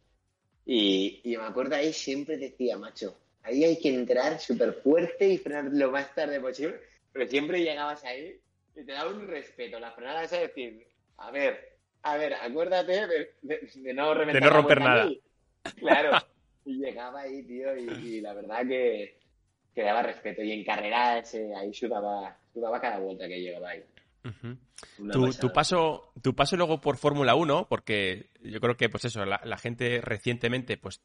Y, me acuerdo ahí siempre decía, macho, ahí hay que entrar súper fuerte y frenar lo más tarde posible, pero siempre llegabas ahí y te daba un respeto. La frenada es decir, a ver, a ver, acuérdate de, no, romper nada. Claro. y llegaba ahí, tío, y, la verdad que, que, daba respeto. Y en carreras ahí sudaba, sudaba cada vuelta que llegaba ahí tu, paso, tu paso luego por Fórmula 1, porque yo creo que, pues eso, la, gente recientemente, pues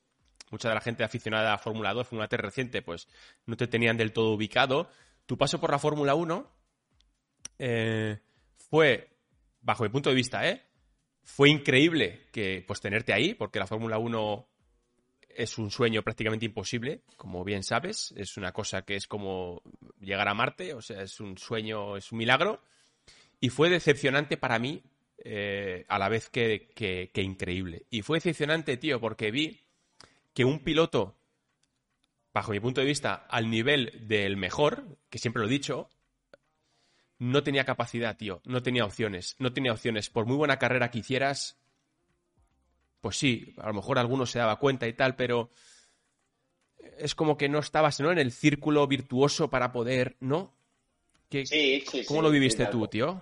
mucha de la gente aficionada a Fórmula 2, Fórmula 3 reciente, pues no te tenían del todo ubicado. Tu paso por la Fórmula 1 eh, fue, bajo mi punto de vista, ¿eh? Fue increíble que, pues, tenerte ahí, porque la Fórmula 1 es un sueño prácticamente imposible, como bien sabes. Es una cosa que es como llegar a Marte, o sea, es un sueño, es un milagro. Y fue decepcionante para mí eh, a la vez que, increíble. Y fue decepcionante, tío, porque vi que un piloto, bajo mi punto de vista, al nivel del mejor, que siempre lo he dicho, no tenía capacidad, tío. No tenía opciones. No tenía opciones. Por muy buena carrera que hicieras, pues sí, a lo mejor alguno se daba cuenta y tal, pero es como que no estabas ¿no? en el círculo virtuoso para poder, ¿no? sí, sí, ¿Cómo lo viviste tú, tío?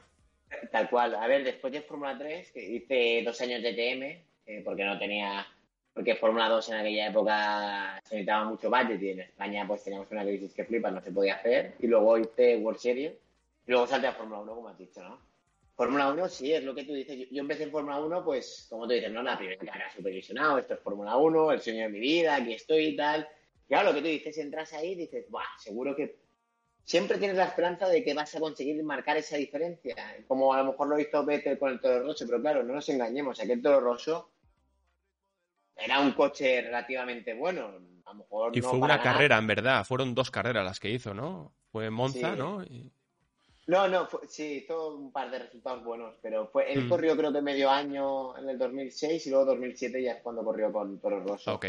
Tal cual. A ver, después de Fórmula 3, que hice dos años de TM, eh, porque no tenía. Porque Fórmula 2 en aquella época se necesitaba mucho budget y en España pues teníamos una crisis que flipa, no se podía hacer. Y luego hice World Series y luego salté a Fórmula 1, como has dicho, ¿no? Fórmula 1 sí, es lo que tú dices. Yo, empecé en Fórmula 1, pues, como tú dices, no, la primera cara supervisionado, esto es Fórmula 1, el sueño de mi vida, aquí estoy y tal. Claro, lo que tú dices, entras ahí y dices, Buah, seguro que siempre tienes la esperanza de que vas a conseguir marcar esa diferencia, como a lo mejor lo hizo Vettel con el Toro Rosso, pero claro, no nos engañemos, aquel Toro Rosso era un coche relativamente bueno, a lo mejor Y fue una carrera, en verdad, fueron dos carreras las que hizo, ¿no? Fue Monza, ¿no? No, no, sí, hizo un par de resultados buenos, pero fue, él mm. corrió creo que medio año en el 2006 y luego 2007 ya es cuando corrió con Toro Rosso. Ok,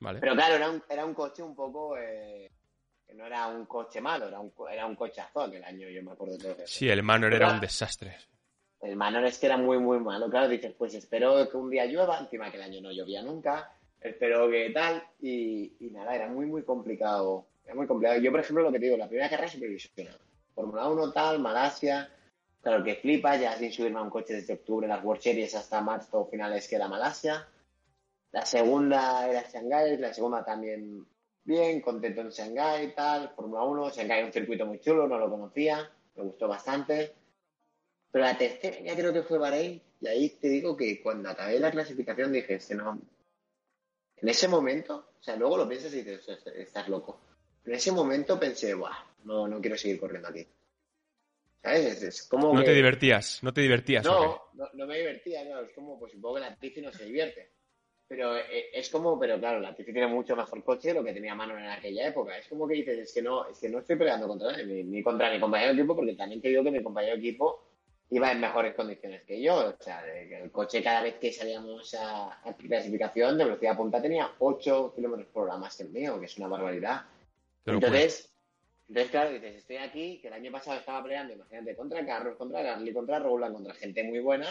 vale. Pero claro, era un, era un coche un poco... Eh, no era un coche malo, era un, era un cochazo aquel año, yo me acuerdo de todo Sí, el Manor era un desastre. El Manor es que era muy, muy malo. Claro, dices, pues espero que un día llueva, encima que el año no llovía nunca, espero que tal, y, nada, era muy, muy complicado. Era muy complicado. Yo, por ejemplo, lo que te digo, la primera carrera supervisionada. Fórmula 1 tal, Malasia, claro que flipa, ya sin subirme a un coche desde octubre, las World Series hasta marzo finales que era Malasia. La segunda era Shanghai, la segunda también bien, contento en Shanghai y tal, Fórmula 1, Shanghai es un circuito muy chulo, no lo conocía, me gustó bastante. Pero la tercera ya creo que fue Bahrein, y ahí te digo que cuando acabé la clasificación dije, este no. En ese momento, o sea, luego lo piensas y dices, estás loco. En ese momento pensé, Buah, no, no quiero seguir corriendo aquí. ¿Sabes? Es, como no te divertías, no te divertías. No, no, me divertía, no, es como, pues supongo que la Tiffy no se divierte. Pero eh, es como, pero claro, la Tiffy tiene mucho mejor coche de lo que tenía mano en aquella época. Es como que dices, es que no, es que no estoy peleando contra ni, contra mi compañero de equipo, porque también te digo que mi compañero de equipo iba en mejores condiciones que yo. O sea, el coche cada vez que salíamos a, clasificación de velocidad punta tenía 8 kilómetros por hora más que el mío, que es una barbaridad. Entonces, entonces, claro, dices, estoy aquí, que el año pasado estaba peleando, imagínate, contra Carlos, contra Carly, contra Roland, contra gente muy buena.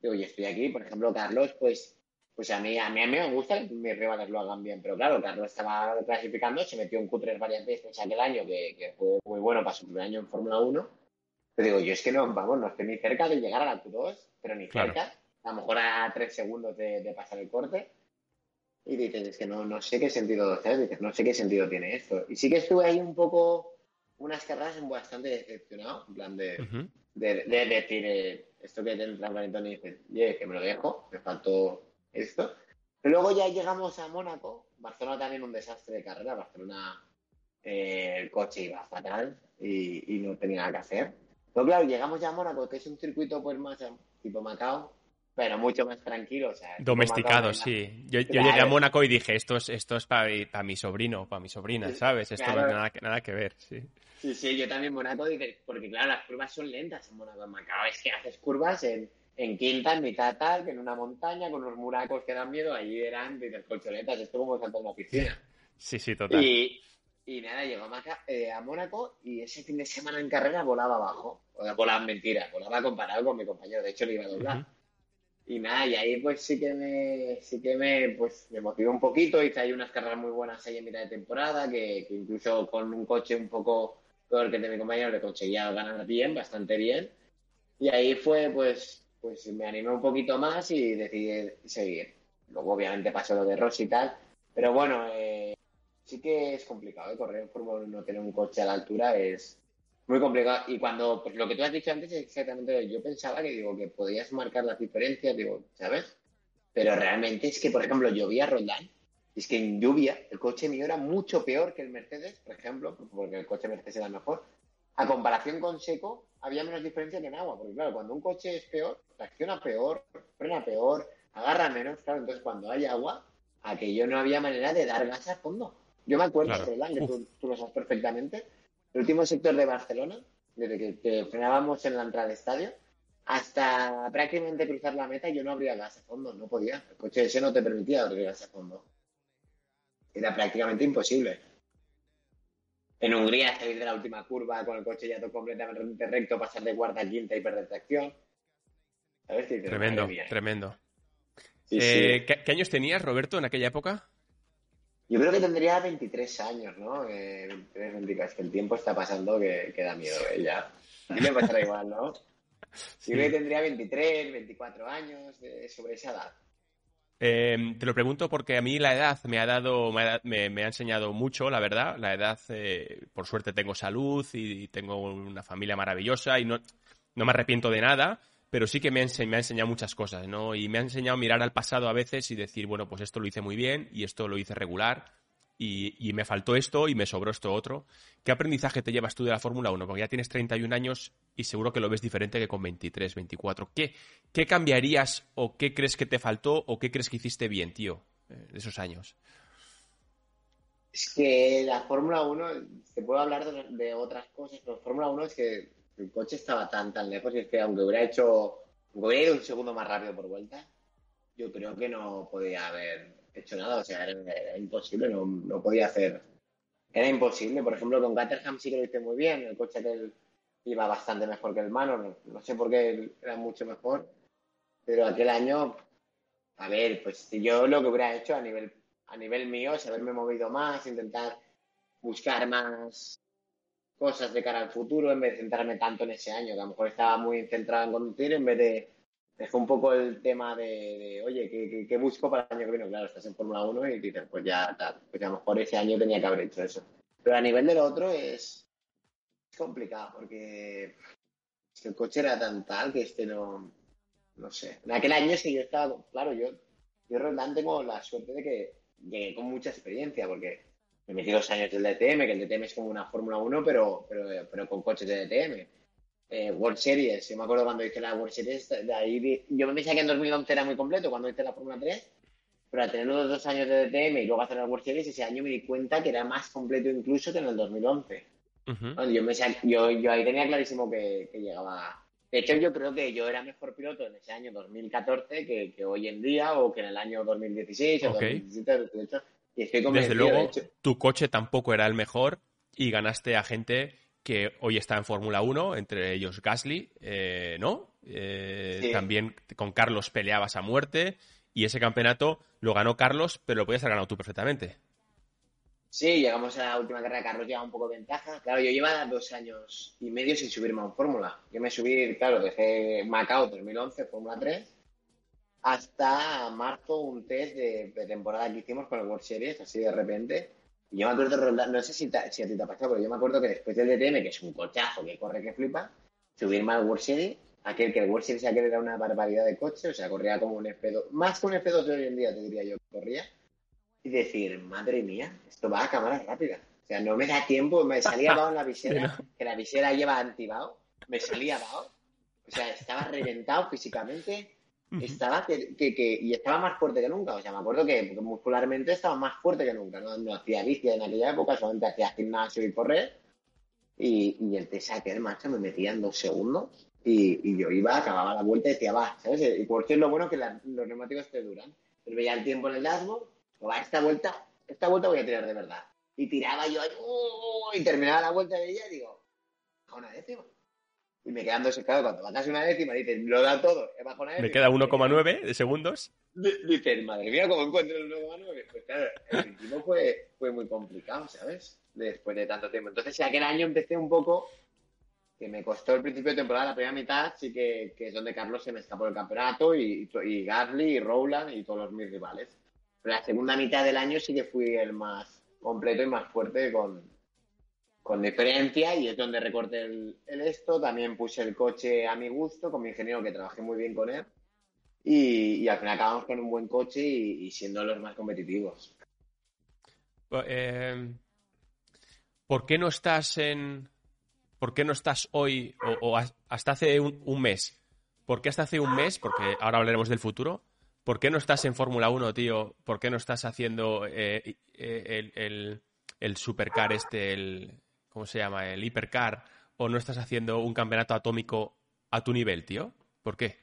Digo, yo estoy aquí, por ejemplo, Carlos, pues pues a mí, a mí, a mí me gusta que mis rivales lo hagan bien, pero claro, Carlos estaba clasificando, se metió en Q3 varias veces aquel año, que, que fue muy bueno para su primer año en Fórmula 1. Pero digo, yo es que no, vamos, no estoy ni cerca de llegar a la Q2, pero ni Claro. cerca. A lo mejor a tres segundos de, de pasar el corte. Y dices, es que no, no sé qué sentido, ¿sabes? Dices, no sé qué sentido tiene esto. Y sí que estuve ahí un poco, unas carreras bastante decepcionado, en plan de, de, de decir eh, esto que te entra en y dices, "Ye, que me lo dejo, me faltó esto. Pero luego ya llegamos a Mónaco, Barcelona también un desastre de carrera, Barcelona eh, el coche iba fatal y, y no tenía nada que hacer. Pero claro, llegamos ya a Mónaco, que es un circuito pues más tipo Macao, pero mucho más tranquilo. O sea, Domesticado, sí. Yo, llegué a Mónaco y dije, esto es, esto es para mi sobrino, para mi sobrina, ¿sabes? Esto no claro. tiene nada, nada que ver, sí. Sí, sí, yo también Mónaco, porque claro, las curvas son lentas en Mónaco. En Macao es que haces curvas en, en quinta, en mitad tal, en una montaña, con unos muracos que dan miedo, allí eran dices, colchonetas, esto como saltar en la piscina. Sí, sí, total. Y, y nada, llegó a, Maca- eh, a Mónaco y ese fin de semana en carrera volaba abajo. O sea, volaba mentira, volaba comparado con mi compañero, de hecho le iba a doblar. Y nada, y ahí pues sí que me, sí que me, pues, me motivó un poquito, hice ahí unas carreras muy buenas ahí en mitad de temporada, que, que incluso con un coche un poco peor que el de mi compañero le conseguía ganar bien, bastante bien. Y ahí fue pues, pues me animé un poquito más y decidí seguir. Luego obviamente pasó lo de Rossi y tal, pero bueno, eh, sí que es complicado, ¿eh? correr en Fórmula 1 no tener un coche a la altura es muy complicado. Y cuando, pues lo que tú has dicho antes es exactamente, yo pensaba que digo que podías marcar las diferencias, digo, ¿sabes? Pero realmente es que, por ejemplo, llovía Roldán, y es que en lluvia el coche mío era mucho peor que el Mercedes, por ejemplo, porque el coche Mercedes era mejor. A comparación con seco, había menos diferencia que en agua, porque claro, cuando un coche es peor, tracciona peor, frena peor, agarra menos, claro, entonces cuando hay agua, aquello no había manera de dar gas a fondo. Yo me acuerdo, Claro. Roldán, que tú, tú lo sabes perfectamente, el último sector de Barcelona, desde que, que frenábamos en la entrada del estadio, hasta prácticamente cruzar la meta, yo no abría gas a fondo, no podía. El coche ese no te permitía abrir gas a fondo. Era prácticamente imposible. En Hungría, salir de la última curva con el coche ya todo completamente recto, pasar de cuarta a quinta y perder tracción. Tremendo, tremendo. Sí, sí. Eh, ¿qué, qué años tenías, Roberto, en aquella época? Yo creo que tendría 23 años, ¿no? Eh, 23, 24. Es que el tiempo está pasando que, que da miedo, ¿eh? Ya. A ti le pasará igual, ¿no? Yo creo que tendría 23, 24 años, eh, sobre esa edad. Eh, te lo pregunto porque a mí la edad me ha dado, me ha, me- me ha enseñado mucho, la verdad. La edad, eh, por suerte, tengo salud y tengo una familia maravillosa y no, no me arrepiento de nada, pero sí que me ha, enseñado muchas cosas, ¿no? Y me ha enseñado a mirar al pasado a veces y decir, bueno, pues esto lo hice muy bien y esto lo hice regular y, me faltó esto y me sobró esto otro. ¿Qué aprendizaje te llevas tú de la Fórmula 1? Porque ya tienes 31 años y seguro que lo ves diferente que con 23, 24. ¿Qué, qué cambiarías o qué crees que te faltó o qué crees que hiciste bien, tío, eh, de esos años? Es que la Fórmula 1, se puede hablar de, de otras cosas, pero Fórmula 1 es que el coche estaba tan, tan lejos y es que aunque hubiera hecho, aunque hubiera ido un segundo más rápido por vuelta, yo creo que no podía haber hecho nada, o sea, era, imposible, no, no podía hacer, era imposible. Por ejemplo, con Caterham sí que lo hice muy bien, el coche iba bastante mejor que el Manor, no, sé por qué era mucho mejor, pero aquel año, a ver, pues yo lo que hubiera hecho a nivel a nivel mío es haberme movido más, intentar buscar más cosas de cara al futuro en vez de centrarme tanto en ese año, que a lo mejor estaba muy centrado en conducir en vez de dejé un poco el tema de, de, oye, ¿qué, qué, qué busco para el año que viene? Claro, estás en Fórmula 1 y dices, pues ya tal, pues a lo mejor ese año tenía que haber hecho eso. Pero a nivel del otro es, es complicado porque el coche era tan tal que este no, no sé. En aquel año sí yo estaba, claro, yo, yo Roldán tengo la suerte de que llegué con mucha experiencia porque me metí dos años del DTM, que el DTM es como una Fórmula 1, pero, pero, pero con coches de DTM. Eh, World Series, yo me acuerdo cuando hice la World Series, de ahí yo me pensaba que en 2011 era muy completo cuando hice la Fórmula 3, pero al tener unos dos años de DTM y luego hacer la World Series, ese año me di cuenta que era más completo incluso que en el 2011. Ujú. Bueno, Yo, me yo, yo ahí tenía clarísimo que, que llegaba. De hecho, yo creo que yo era mejor piloto en ese año 2014 que, que hoy en día o que en el año 2016 o Ok. 2017 2018. Y estoy Desde luego, de hecho. tu coche tampoco era el mejor y ganaste a gente que hoy está en Fórmula 1, entre ellos Gasly, eh, ¿no? Eh, Sí. También con Carlos peleabas a muerte y ese campeonato lo ganó Carlos, pero lo podías haber ganado tú perfectamente. Sí, llegamos a la última carrera, Carlos lleva un poco de ventaja. Claro, yo llevaba dos años y medio sin subirme a un Fórmula. Yo me subí, claro, dejé Macao 2011, Fórmula 3, hasta marzo un test de, temporada que hicimos con el World Series, así de repente. Y yo me acuerdo, no sé si, si a ti te ha pasado, pero yo me acuerdo que después del DTM, que es un cochazo que corre que flipa, subirme al World Series, aquel que el World Series aquel era una barbaridad de coche, o sea, corría como un F2, más que un F2 de hoy en día, te diría yo, corría y decir, madre mía, esto va a cámara rápida. O sea, no me da tiempo, me salía vaho en la visera, que la visera lleva antibao, me salía vaho. O sea, estaba reventado físicamente, estaba que, que, y estaba más fuerte que nunca. O sea, me acuerdo que muscularmente estaba más fuerte que nunca. No, hacía bici en aquella época, solamente hacía gimnasio y correr. Y, y el el macho, me metía en dos segundos y, y, yo iba, acababa la vuelta y decía, va, ¿sabes? Y por eso es lo bueno que los neumáticos te duran. Pero veía el tiempo en el dashboard esta vuelta, esta vuelta voy a tirar de verdad. Y tiraba yo ahí, ¡uh! y terminaba la vuelta de ella y digo, baja una décima. Y me quedando secado cuando bajas una décima, dices, lo da todo, he bajado una décima. Me queda 1,9 de segundos. Dices, madre mía, ¿cómo encuentro el 1,9? Pues claro, el ritmo fue, fue muy complicado, ¿sabes? Después de tanto tiempo. Entonces, aquel año empecé un poco que me costó el principio de temporada, la primera mitad, sí que, que es donde Carlos se me escapó del campeonato y, y Garly y Rowland y todos mis rivales la segunda mitad del año sí que fui el más completo y más fuerte con, con diferencia y es donde recorté el, esto. También puse el coche a mi gusto con mi ingeniero que trabajé muy bien con él. Y, al final acabamos con un buen coche y, siendo los más competitivos. Eh, ¿Por qué no estás en... ¿Por qué no estás hoy o, hasta hace un, mes? ¿Por qué hasta hace un mes? Porque ahora hablaremos del futuro. ¿Por qué no estás en Fórmula 1, tío? ¿Por qué no estás haciendo eh, eh, el, supercar este, el, ¿cómo se llama? El hipercar, o no estás haciendo un campeonato atómico a tu nivel, tío? ¿Por qué?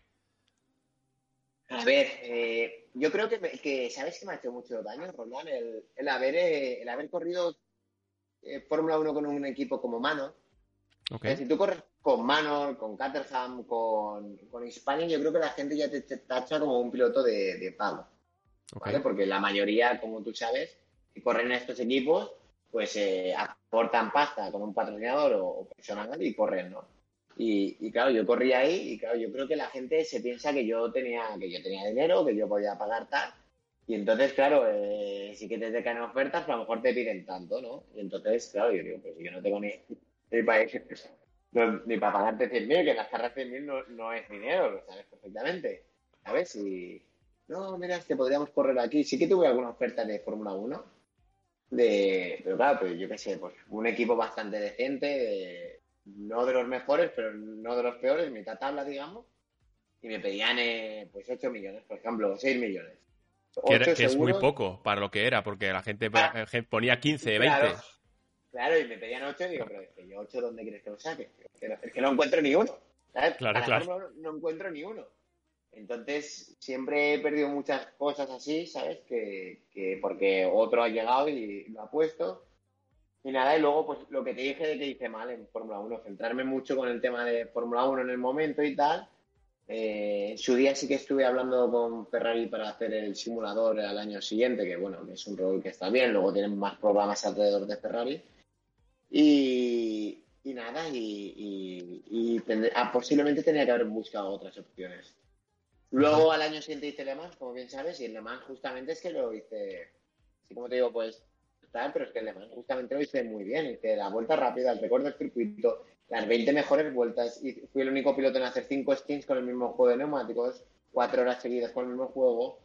A ver, eh, yo creo que, ¿sabes que me ha hecho mucho daño, Roland? El, haber, el haber corrido Fórmula 1 con un equipo como Mano. Okay. Si tú corres con Manor, con Caterham, con, con Hispania, yo creo que la gente ya te, tacha como un piloto de, de palo. ¿vale? Porque la mayoría, como tú sabes, que corren en estos equipos, pues eh, aportan pasta con un patrocinador o, personal y corren, ¿no? Y, claro, yo corrí ahí y claro, yo creo que la gente se piensa que yo tenía, que yo tenía dinero, que yo podía pagar tal. Y entonces, claro, eh, si que te caen ofertas, a lo mejor te piden tanto, ¿no? Y entonces, claro, yo digo, pues yo no tengo ni, ni para ni para pagarte 100.000, que las carreras 100.000 no, no es dinero, lo sabes perfectamente. ¿Sabes? Y. No, mira, es que podríamos correr aquí. Sí que tuve alguna oferta de Fórmula 1. De, pero claro, pues yo qué sé, pues un equipo bastante decente, no de los mejores, pero no de los peores, mitad tabla, digamos. Y me pedían eh, pues 8 millones, por ejemplo, 6 millones. Que, es muy poco para lo que era, porque la gente ah. ponía 15, 20. Claro, y me pedían 8 y digo, pero es que yo 8, ¿dónde quieres que lo saque? Es que no, encuentro ni uno. ¿sabes? Claro, claro. No, encuentro ni uno. Entonces, siempre he perdido muchas cosas así, ¿sabes? Que, que porque otro ha llegado y lo ha puesto. Y nada, y luego, pues lo que te dije de que hice mal en Fórmula 1, centrarme mucho con el tema de Fórmula 1 en el momento y tal. Eh, en su día sí que estuve hablando con Ferrari para hacer el simulador al año siguiente, que bueno, es un rol que está bien, luego tienen más programas alrededor de Ferrari. Y, nada, y, ah, posiblemente tenía que haber buscado otras opciones. Luego al año siguiente hice Le Mans, como bien sabes, y el Le Mans justamente es que lo hice, así como te digo, pues tal, pero es que el Le Mans justamente lo hice muy bien. Hice la vuelta rápida, el recuerdo del circuito, las 20 mejores vueltas, y fui el único piloto en hacer 5 stints con el mismo juego de neumáticos, 4 horas seguidas con el mismo juego.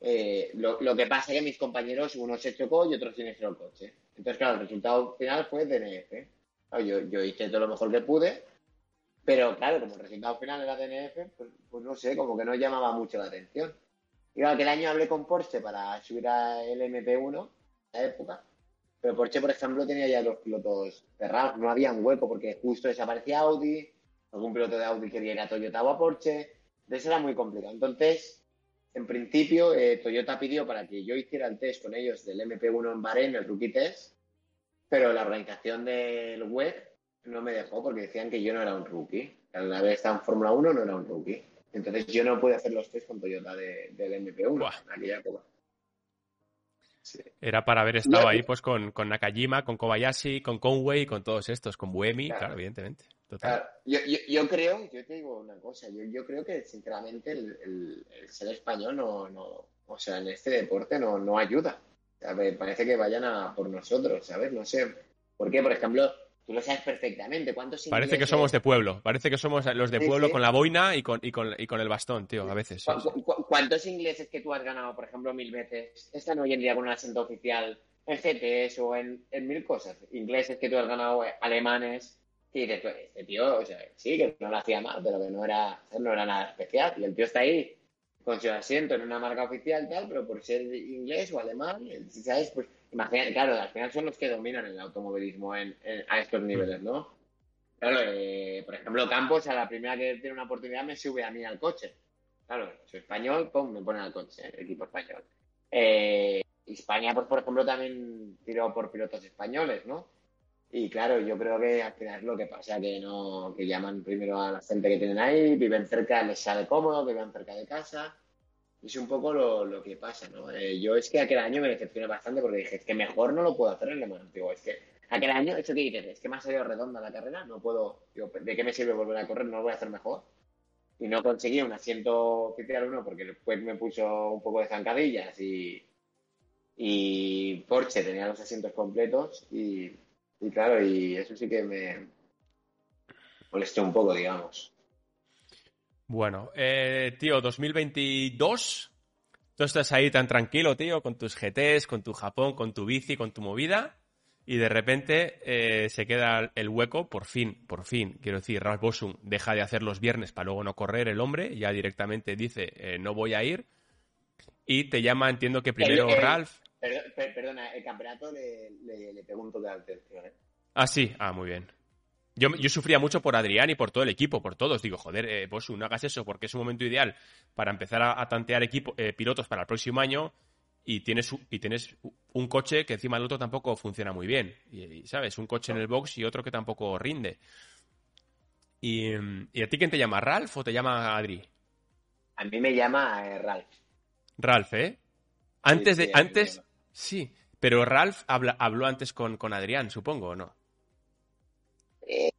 Eh, lo, que pasa es que mis compañeros, uno se chocó y otro siniestró el coche. Entonces, claro, el resultado final fue DNF. yo, hice todo lo mejor que pude, pero claro, como el resultado final era DNF, pues, pues, no sé, como que no llamaba mucho la atención. Y claro, aquel año hablé con Porsche para subir al MP1, en la época, pero Porsche, por ejemplo, tenía ya los pilotos cerrados, no había un hueco porque justo desaparecía Audi, algún piloto de Audi quería ir a Toyota o a Porsche, entonces era muy complicado. Entonces, en principio, eh, Toyota pidió para que yo hiciera el test con ellos del MP1 en Bahrein, el rookie test, pero la organización del web no me dejó porque decían que yo no era un rookie. Al haber estado en Fórmula 1 no era un rookie. Entonces yo no pude hacer los test con Toyota de, del MP1 Buah. en aquella época. Sí. Era para haber estado No, ahí pues con, con Nakajima, con Kobayashi, con Conway, con todos estos, con Buemi, Claro. claro, evidentemente. Total. Claro, yo, yo, yo creo, yo te digo una cosa, yo, yo creo que sinceramente el, el- el ser español no, no, o sea, en este deporte no, no ayuda. A ver, parece que vayan a por nosotros, ¿sabes? No sé. ¿Por qué? Por ejemplo, tú lo sabes perfectamente. ¿Cuántos Parece que somos de pueblo, parece que somos los de pueblo sí. con la boina y con, y con, y con el bastón, tío, a veces. ¿Cu- sí. cu- ¿Cuántos ingleses que tú has ganado, por ejemplo, mil veces, están hoy en día con un acento oficial en CTS o en, en mil cosas? Ingleses que tú has ganado, eh, alemanes, y dices, tú, este tío, o sea, sí, que no lo hacía mal, pero que no era, no era nada especial. Y el tío está ahí con su asiento en una marca oficial, tal, pero por ser inglés o alemán, ¿sabes? Pues imagínate, claro, al final son los que dominan el automovilismo en- en- a estos niveles, ¿no? Claro, eh, por ejemplo, Campos a la primera que tiene una oportunidad me sube a mí al coche. Claro, soy español, pum, me pone al coche, el equipo español. Eh, España, pues por ejemplo, también tiró por pilotos españoles, ¿no? Y claro, yo creo que al final es lo que pasa, que no, que llaman primero a la gente que tienen ahí, viven cerca, les sale cómodo, viven cerca de casa. Es un poco lo, lo que pasa, ¿no? Eh, yo es que aquel año me decepcioné bastante porque dije, es que mejor no lo puedo hacer en Mans. Digo, es que aquel año, eso que dices, es que me ha salido redonda la carrera, no puedo, digo, ¿de qué me sirve volver a correr? No lo voy a hacer mejor. Y no conseguí un asiento oficial uno porque después me puso un poco de zancadillas y, y Porsche tenía los asientos completos y, y claro, y eso sí que me molestó un poco, digamos. Bueno, eh, tío, 2022. Tú estás ahí tan tranquilo, tío, con tus GTs, con tu Japón, con tu bici, con tu movida. Y de repente eh, se queda el hueco, por fin, por fin, quiero decir, Ralph Bossum deja de hacer los viernes para luego no correr el hombre, ya directamente dice, eh, no voy a ir. Y te llama, entiendo que primero El- el- Ralph. Per- per- perdona, el campeonato le, le, le pegó un toque de atención, ¿eh? Ah, sí, ah, muy bien. Yo, yo sufría mucho por Adrián y por todo el equipo, por todos. Digo, joder, eh, Bosu, no hagas eso porque es un momento ideal para empezar a, a tantear equipo, eh, pilotos para el próximo año y tienes, y tienes un coche que encima el otro tampoco funciona muy bien. Y, y, ¿sabes? Un coche en el box y otro que tampoco rinde. Y, ¿y a ti quién te llama? ¿Ralph o te llama Adri? A mí me llama eh, Ralph. Ralph, ¿eh? Antes de. sí, antes. Sí. Pero Ralph habla- habló antes con, con Adrián, supongo, ¿o no? Eh,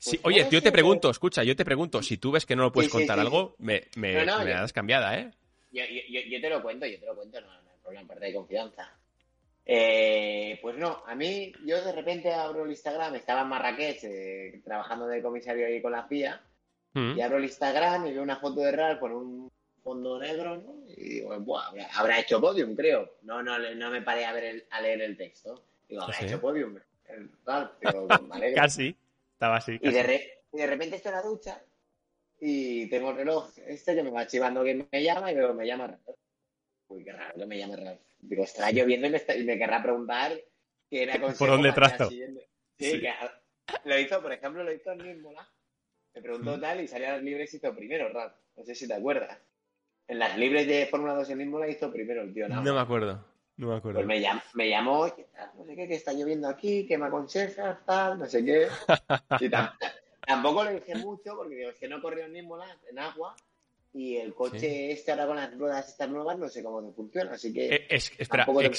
Sí, pues oye, yo te pregunto, escucha, yo te pregunto, si tú ves que no lo puedes Sí, contar sí. algo, me, me, No, no, me yo- das cambiada, ¿eh? Yo, yo, yo, yo te lo cuento, yo te lo cuento, no, no hay problema, parte de confianza. Eh, pues no, a mí, yo de repente abro el Instagram, estaba en Marrakech eh, trabajando de comisario ahí con la FIA, Mm. y abro el Instagram y veo una foto de Ralph con un fondo negro, ¿no? Y digo, Buah, habrá, habrá hecho podium, creo. No, no, no me paré a ver el, a leer el texto. Digo, habrá ¿Sí? hecho podium. El Ralph, digo, me. Casi, estaba así. Y de, re- y de repente estoy en la ducha y tengo el reloj este que me va chivando que me llama y veo, me llama Ralph. Uy, qué raro que me llame Ralph. Digo, estará lloviendo y me, está- y me querrá preguntar era ¿Por dónde el trazo? Sí, Sí. que lo hizo, por ejemplo, lo hizo en Nímola. Me preguntó tal y salía y hizo primero, Ralph. No sé si te acuerdas. En las libres de Fórmula 2 en Nímola hizo primero el tío. No Nava. me acuerdo, no me acuerdo. Pues me, llam- me llamó, no sé qué, que está lloviendo aquí, que me aconsejas, tal, no sé qué. Y tampoco le dije mucho porque digo, es que no corrió en Nímola, en agua, y el coche Sí. este ahora con las ruedas estas nuevas no sé cómo funciona, así que Eh, es- espera, te-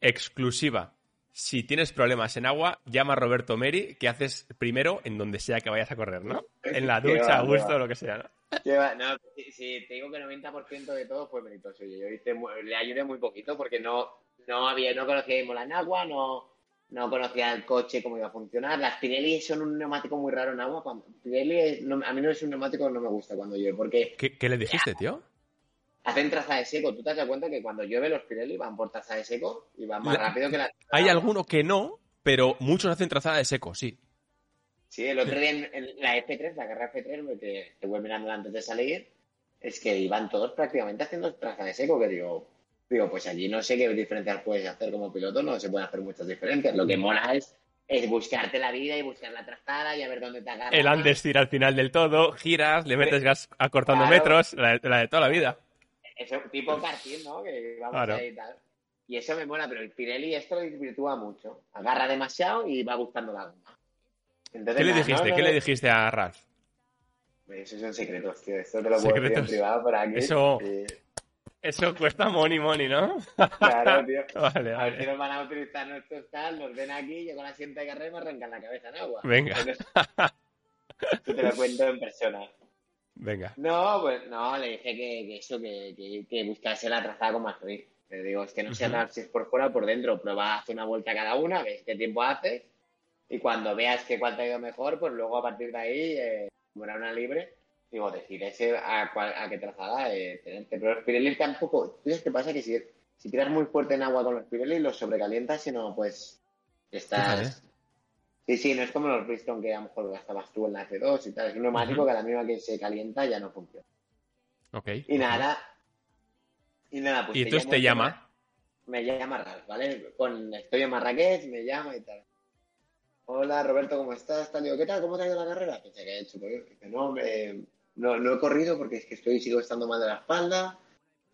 exclusiva. Si tienes problemas en agua, llama a Roberto Meri, que haces primero en donde sea que vayas a correr, ¿no? En la ducha, a gusto, va. lo que sea, ¿no? No, si, si te digo que 90% de todo fue mérito suyo. Yo hice le ayudé muy poquito porque no, no había, no conocía en agua, no, no conocía el coche, cómo iba a funcionar. Las Pirelli son un neumático muy raro en agua. Cuando, Pirelli es- no- a mí no es un neumático que no me gusta cuando llueve, porque ¿Qué, qué le dijiste, tío? hacen traza de seco. ¿Tú te das cuenta que cuando llueve los Pirelli van por traza de seco y van más La- rápido que la... Hay alguno que no, pero muchos hacen trazada de seco, sí. Sí, el otro día en, en la F3, la carrera F3, que te voy mirando antes de salir, es que iban todos prácticamente haciendo traza de seco, que digo, digo, pues allí no sé qué diferencias puedes hacer como piloto, no se pueden hacer muchas diferencias. Lo que mola es, es buscarte la vida y buscar la trazada y a ver dónde te agarras. El Andes tira al final del todo, giras, le metes gas acortando Claro. metros, la, de- la de toda la vida. Eso, tipo karting, ¿no? Que vamos Claro. ahí y tal. Y eso me mola, pero el Pirelli esto lo desvirtúa mucho. Agarra demasiado y va buscando la goma. ¿Qué le dijiste? ¿Qué le dijiste a Ralph? Esos son secretos, tío. Esto te lo puedo decir en privado por aquí. Eso... Eso cuesta money money, ¿no? Claro, tío. vale, A vale. ver si nos van a utilizar nuestros tal, nos ven aquí, yo con la de carrera y me arrancan la cabeza en agua. Venga. Entonces, Yo te lo cuento en persona. Venga. No, pues no, le dije que, que eso, que, que, que buscase la trazada con más Le digo, es que no sea Ujú. si es por fuera o por dentro. Prueba, hace una vuelta cada una, ves qué tiempo haces. Y cuando veas que cuál te ha ido mejor, pues luego a partir de ahí, eh, como era una libre, digo, decides a, cuál, a qué trazada eh, tenerte. Pero los Pirelli tampoco. ¿Tú sabes qué pasa? Que si, si tiras muy fuerte en agua con los Pirelli, los sobrecalientas, sino pues estás. Sí, sí, no es como los Bristol que a lo mejor gastabas tú en la F2 y tal. Es un neumático Ujú. que a la misma que se calienta ya no funciona. Ok. Y nada. Y nada, pues. Y entonces te llama. Me llama Ralph, ¿vale? Con, estoy en Marrakech, me llama y tal. Hola Roberto, ¿cómo estás? Digo, ¿qué tal? ¿Cómo te ha ido la carrera? Pensé que he hecho, no, me- no, no he corrido porque es que estoy, sigo estando mal de la espalda.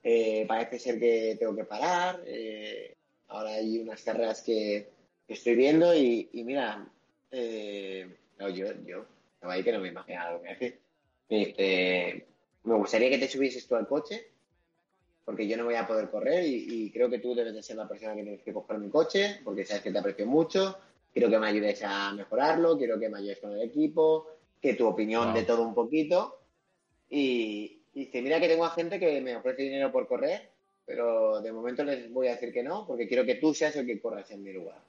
eh, parece ser que tengo que parar. eh, ahora hay unas carreras que, que estoy viendo y, y mira, eh, no, yo, yo, estaba ahí que no me imaginaba lo que. Me dice, me gustaría que te subieses tú al coche porque yo no voy a poder correr y, y creo que tú debes de ser la persona que tienes que coger mi coche porque sabes que te aprecio mucho, quiero que me ayudes a mejorarlo, quiero que me ayudes con el equipo, que tu opinión Wow. de todo un poquito y, y dice, mira que tengo a gente que me ofrece dinero por correr, pero de momento les voy a decir que no porque quiero que tú seas el que corras en mi lugar.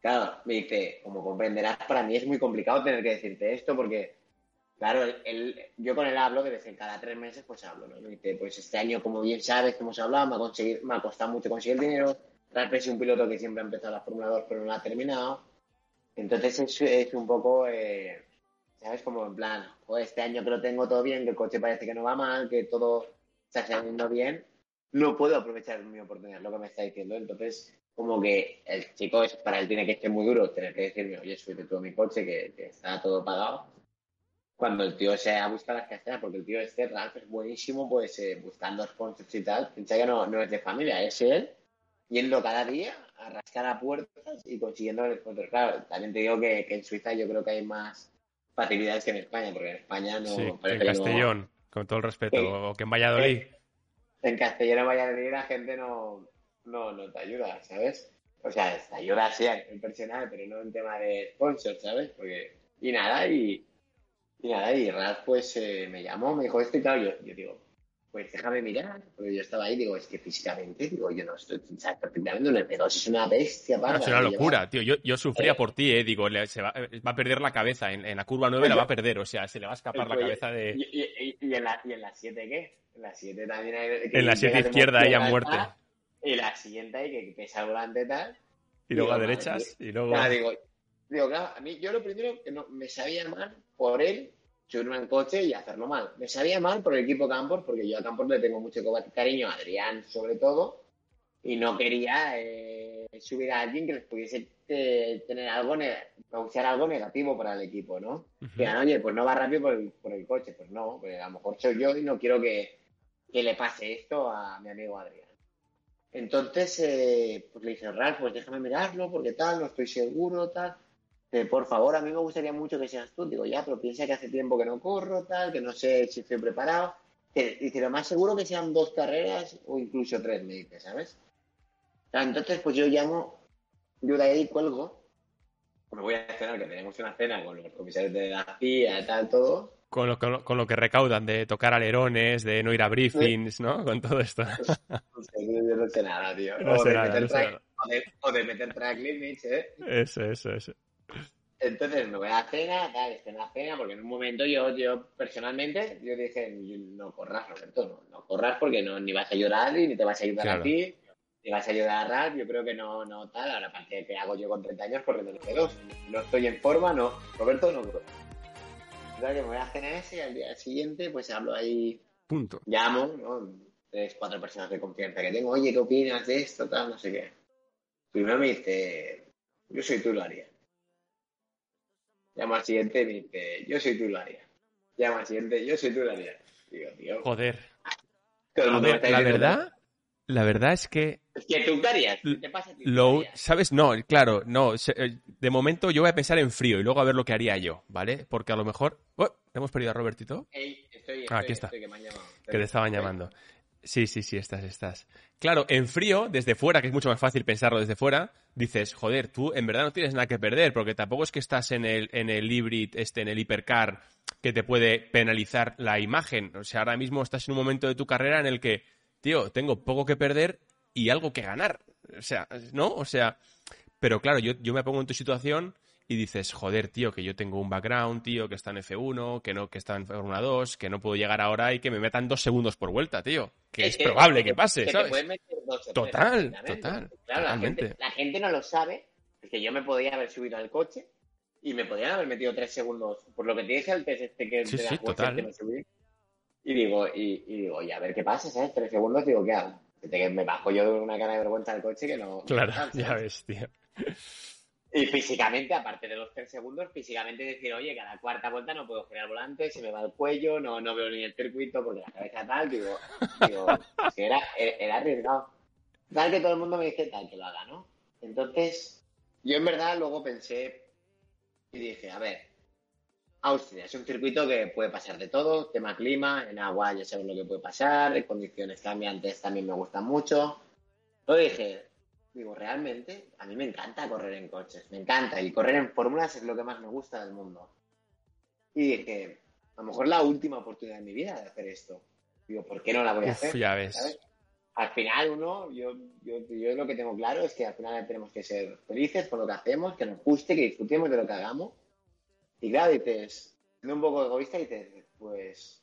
Claro, me dice, como comprenderás, para mí es muy complicado tener que decirte esto porque Claro, él- él- yo con él hablo de vez en cada tres meses, pues hablo, ¿no? Y dice, pues este año, como bien sabes, que hemos hablado, me ha, me ha costado mucho conseguir dinero. Ralph es un piloto que siempre ha empezado la Fórmula 2, pero no la ha terminado. Entonces es, es un poco, eh, ¿sabes? Como en plan, "Joder, este año que lo tengo todo bien, que el coche parece que no va mal, que todo está saliendo bien, no puedo aprovechar mi oportunidad, lo que me está diciendo. Entonces, como que el chico, es, para él tiene que ser muy duro tener que decirme, oye, súbete tú a mi coche, que, que está todo pagado cuando el tío se ha buscado las castañas, porque el tío este, Ralph, es buenísimo, pues eh, buscando sponsors y tal. Piensa que no, no es de familia, es él yendo cada día a rascar a puertas y consiguiendo el sponsor. Claro, también te digo que, que en Suiza yo creo que hay más facilidades que en España, porque en España no. sí, en no- Castellón, con todo el respeto. Sí. O que en Valladolid. en Castellón en Valladolid la gente no, no, no te ayuda, ¿sabes? O sea, te ayuda sí nivel personal, pero no en tema de sponsor, ¿sabes? Porque, y nada, y, y nada, y Ralph pues eh, me llamó, me dijo esto y claro, yo, yo digo, pues déjame mirar, porque yo estaba ahí, digo, es que físicamente, digo, yo no estoy, o sea, perfectamente un F2 es una bestia, No, parda, es una locura, tío. Yo, yo sufría Eh. por ti, eh. Digo, le- se va, va a perder la cabeza. En, en la curva 9 la va a perder. O sea, se le va a escapar la Oye, cabeza de. Y, y, y, y en la, y en la 7 qué? En la 7 también hay... En la 7 izquierda, ella muerte. Y la siguiente hay que pesa volante tal. Y luego a derechas. Y luego. Claro, digo, digo, claro, a mí yo lo primero que no, me sabía mal por él subirme al coche y hacerlo mal. Me sabía mal por el equipo Campos, porque yo a Campos le tengo mucho cariño, a Adrián sobre todo, y no quería eh, subir a alguien que les pudiese eh, tener algo, causar algo negativo para el equipo, ¿no? Que digan, oye, pues no va rápido por el, por el coche. Pues no, pues a lo mejor soy yo y no quiero que, que le pase esto a mi amigo Adrián. Entonces, eh, pues le dije, Ralph, pues déjame mirarlo, porque tal, no estoy seguro, tal. Eh, por favor, a mí me gustaría mucho que seas tú. Digo, ya, pero piensa que hace tiempo que no corro, tal, que no sé si estoy preparado. Que- Dice, lo más seguro que sean dos carreras o incluso tres, me dice, ¿sabes? Claro, Entonces, pues yo llamo, yo de ahí cuelgo, me voy a cenar, que tenemos una cena con los comisarios de la CIA, tal, todo. Con lo, con, lo, con lo que recaudan de tocar alerones, de no ir a briefings, ¿no? Con todo esto. No sé, yo no sé nada, tío. No o, sé de nada, meter no sé track, nada. o, de, o de meter track limits, ¿eh? Eso, eso, eso. Entonces me voy a la cena, tal, estoy en la cena, porque en un momento yo, yo personalmente, yo dije, no corras, Roberto, no, no corras porque no, ni vas a ayudar ni te vas a ayudar Claro. a ti, ni vas a ayudar a Ralph, yo creo que no, no tal, ahora aparte que hago yo con 30 años corriendo en F2, no estoy en forma, no, Roberto no corre. Claro que me voy a cenar ese y al día siguiente pues hablo ahí Punto. llamo, ¿no? Tres, cuatro personas de confianza que tengo, oye, ¿qué opinas de esto? Tal, no sé qué. Primero me dice, yo soy tú, lo haría. Llamo al siguiente y me dice, yo soy tú, lo haría. Llamo al siguiente, yo soy tú, lo haría. Digo, tío, Joder. todo el A mundo me ver, está la verdad, la verdad es que Es que tú te pasa a ti? ¿Qué Lo? ¿Sabes? No, claro, no. eh, De momento yo voy a pensar en frío y luego a ver lo que haría yo, ¿vale? Porque a lo mejor... Oh, ¿Hemos perdido a Robertito? Estoy, Ah, estoy, aquí está. que me han llamado. Que te estaban llamando. Sí, sí, sí, estás, estás. Claro, en frío, desde fuera, que es mucho más fácil pensarlo desde fuera, dices, joder, tú en verdad no tienes nada que perder, porque tampoco es que estás en el, en el hybrid, este, en el hipercar, que te puede penalizar la imagen. O sea, ahora mismo estás en un momento de tu carrera en el que, tío, tengo poco que perder y algo que ganar. O sea, ¿no? O sea, pero claro, yo, yo me pongo en tu situación y dices, joder, tío, que yo tengo un background, tío, que está en F1, que no, que está en Fórmula 2, que no puedo llegar ahora y que me metan dos segundos por vuelta, tío. Que es probable que pase, que ¿sabes? meter dos Total, total, Claro, la gente, la gente no lo sabe. Es que yo me podía haber subido al coche y me podían haber metido tres segundos. Por lo que te dije el test este que Sí, de sí, total. que me subí. Y digo, y, y digo, y a ver qué pasa, ¿sabes? Tres segundos, digo, ¿qué hago? Que me bajo yo de una cara de vergüenza del coche que no. Claro, ya ves, tío. Y físicamente, aparte de los tres segundos, físicamente decir, oye, cada cuarta vuelta no puedo girar volante, se me va el cuello, no, no veo ni el circuito porque la cabeza tal, digo, digo es que era, era arriesgado. Tal que todo el mundo me dice tal que lo haga, ¿no? Entonces, yo en verdad luego pensé y dije, a ver, Austria es un circuito que puede pasar de todo, tema clima, en agua ya sabes lo que puede pasar, condiciones cambiantes también me gustan mucho. Lo dije, digo, realmente, a mí me encanta correr en coches, me encanta, y correr en fórmulas es lo que más me gusta del mundo. Y dije, a lo mejor la última oportunidad de mi vida de hacer esto. Digo, ¿por qué no la voy a Uf, hacer? ya ves. ¿sabes? Al final uno, yo, yo, yo lo que tengo claro es que al final tenemos que ser felices con lo que hacemos, que nos guste, que disfrutemos de lo que hagamos. Y claro, dices, siendo un poco egoísta, dices, pues,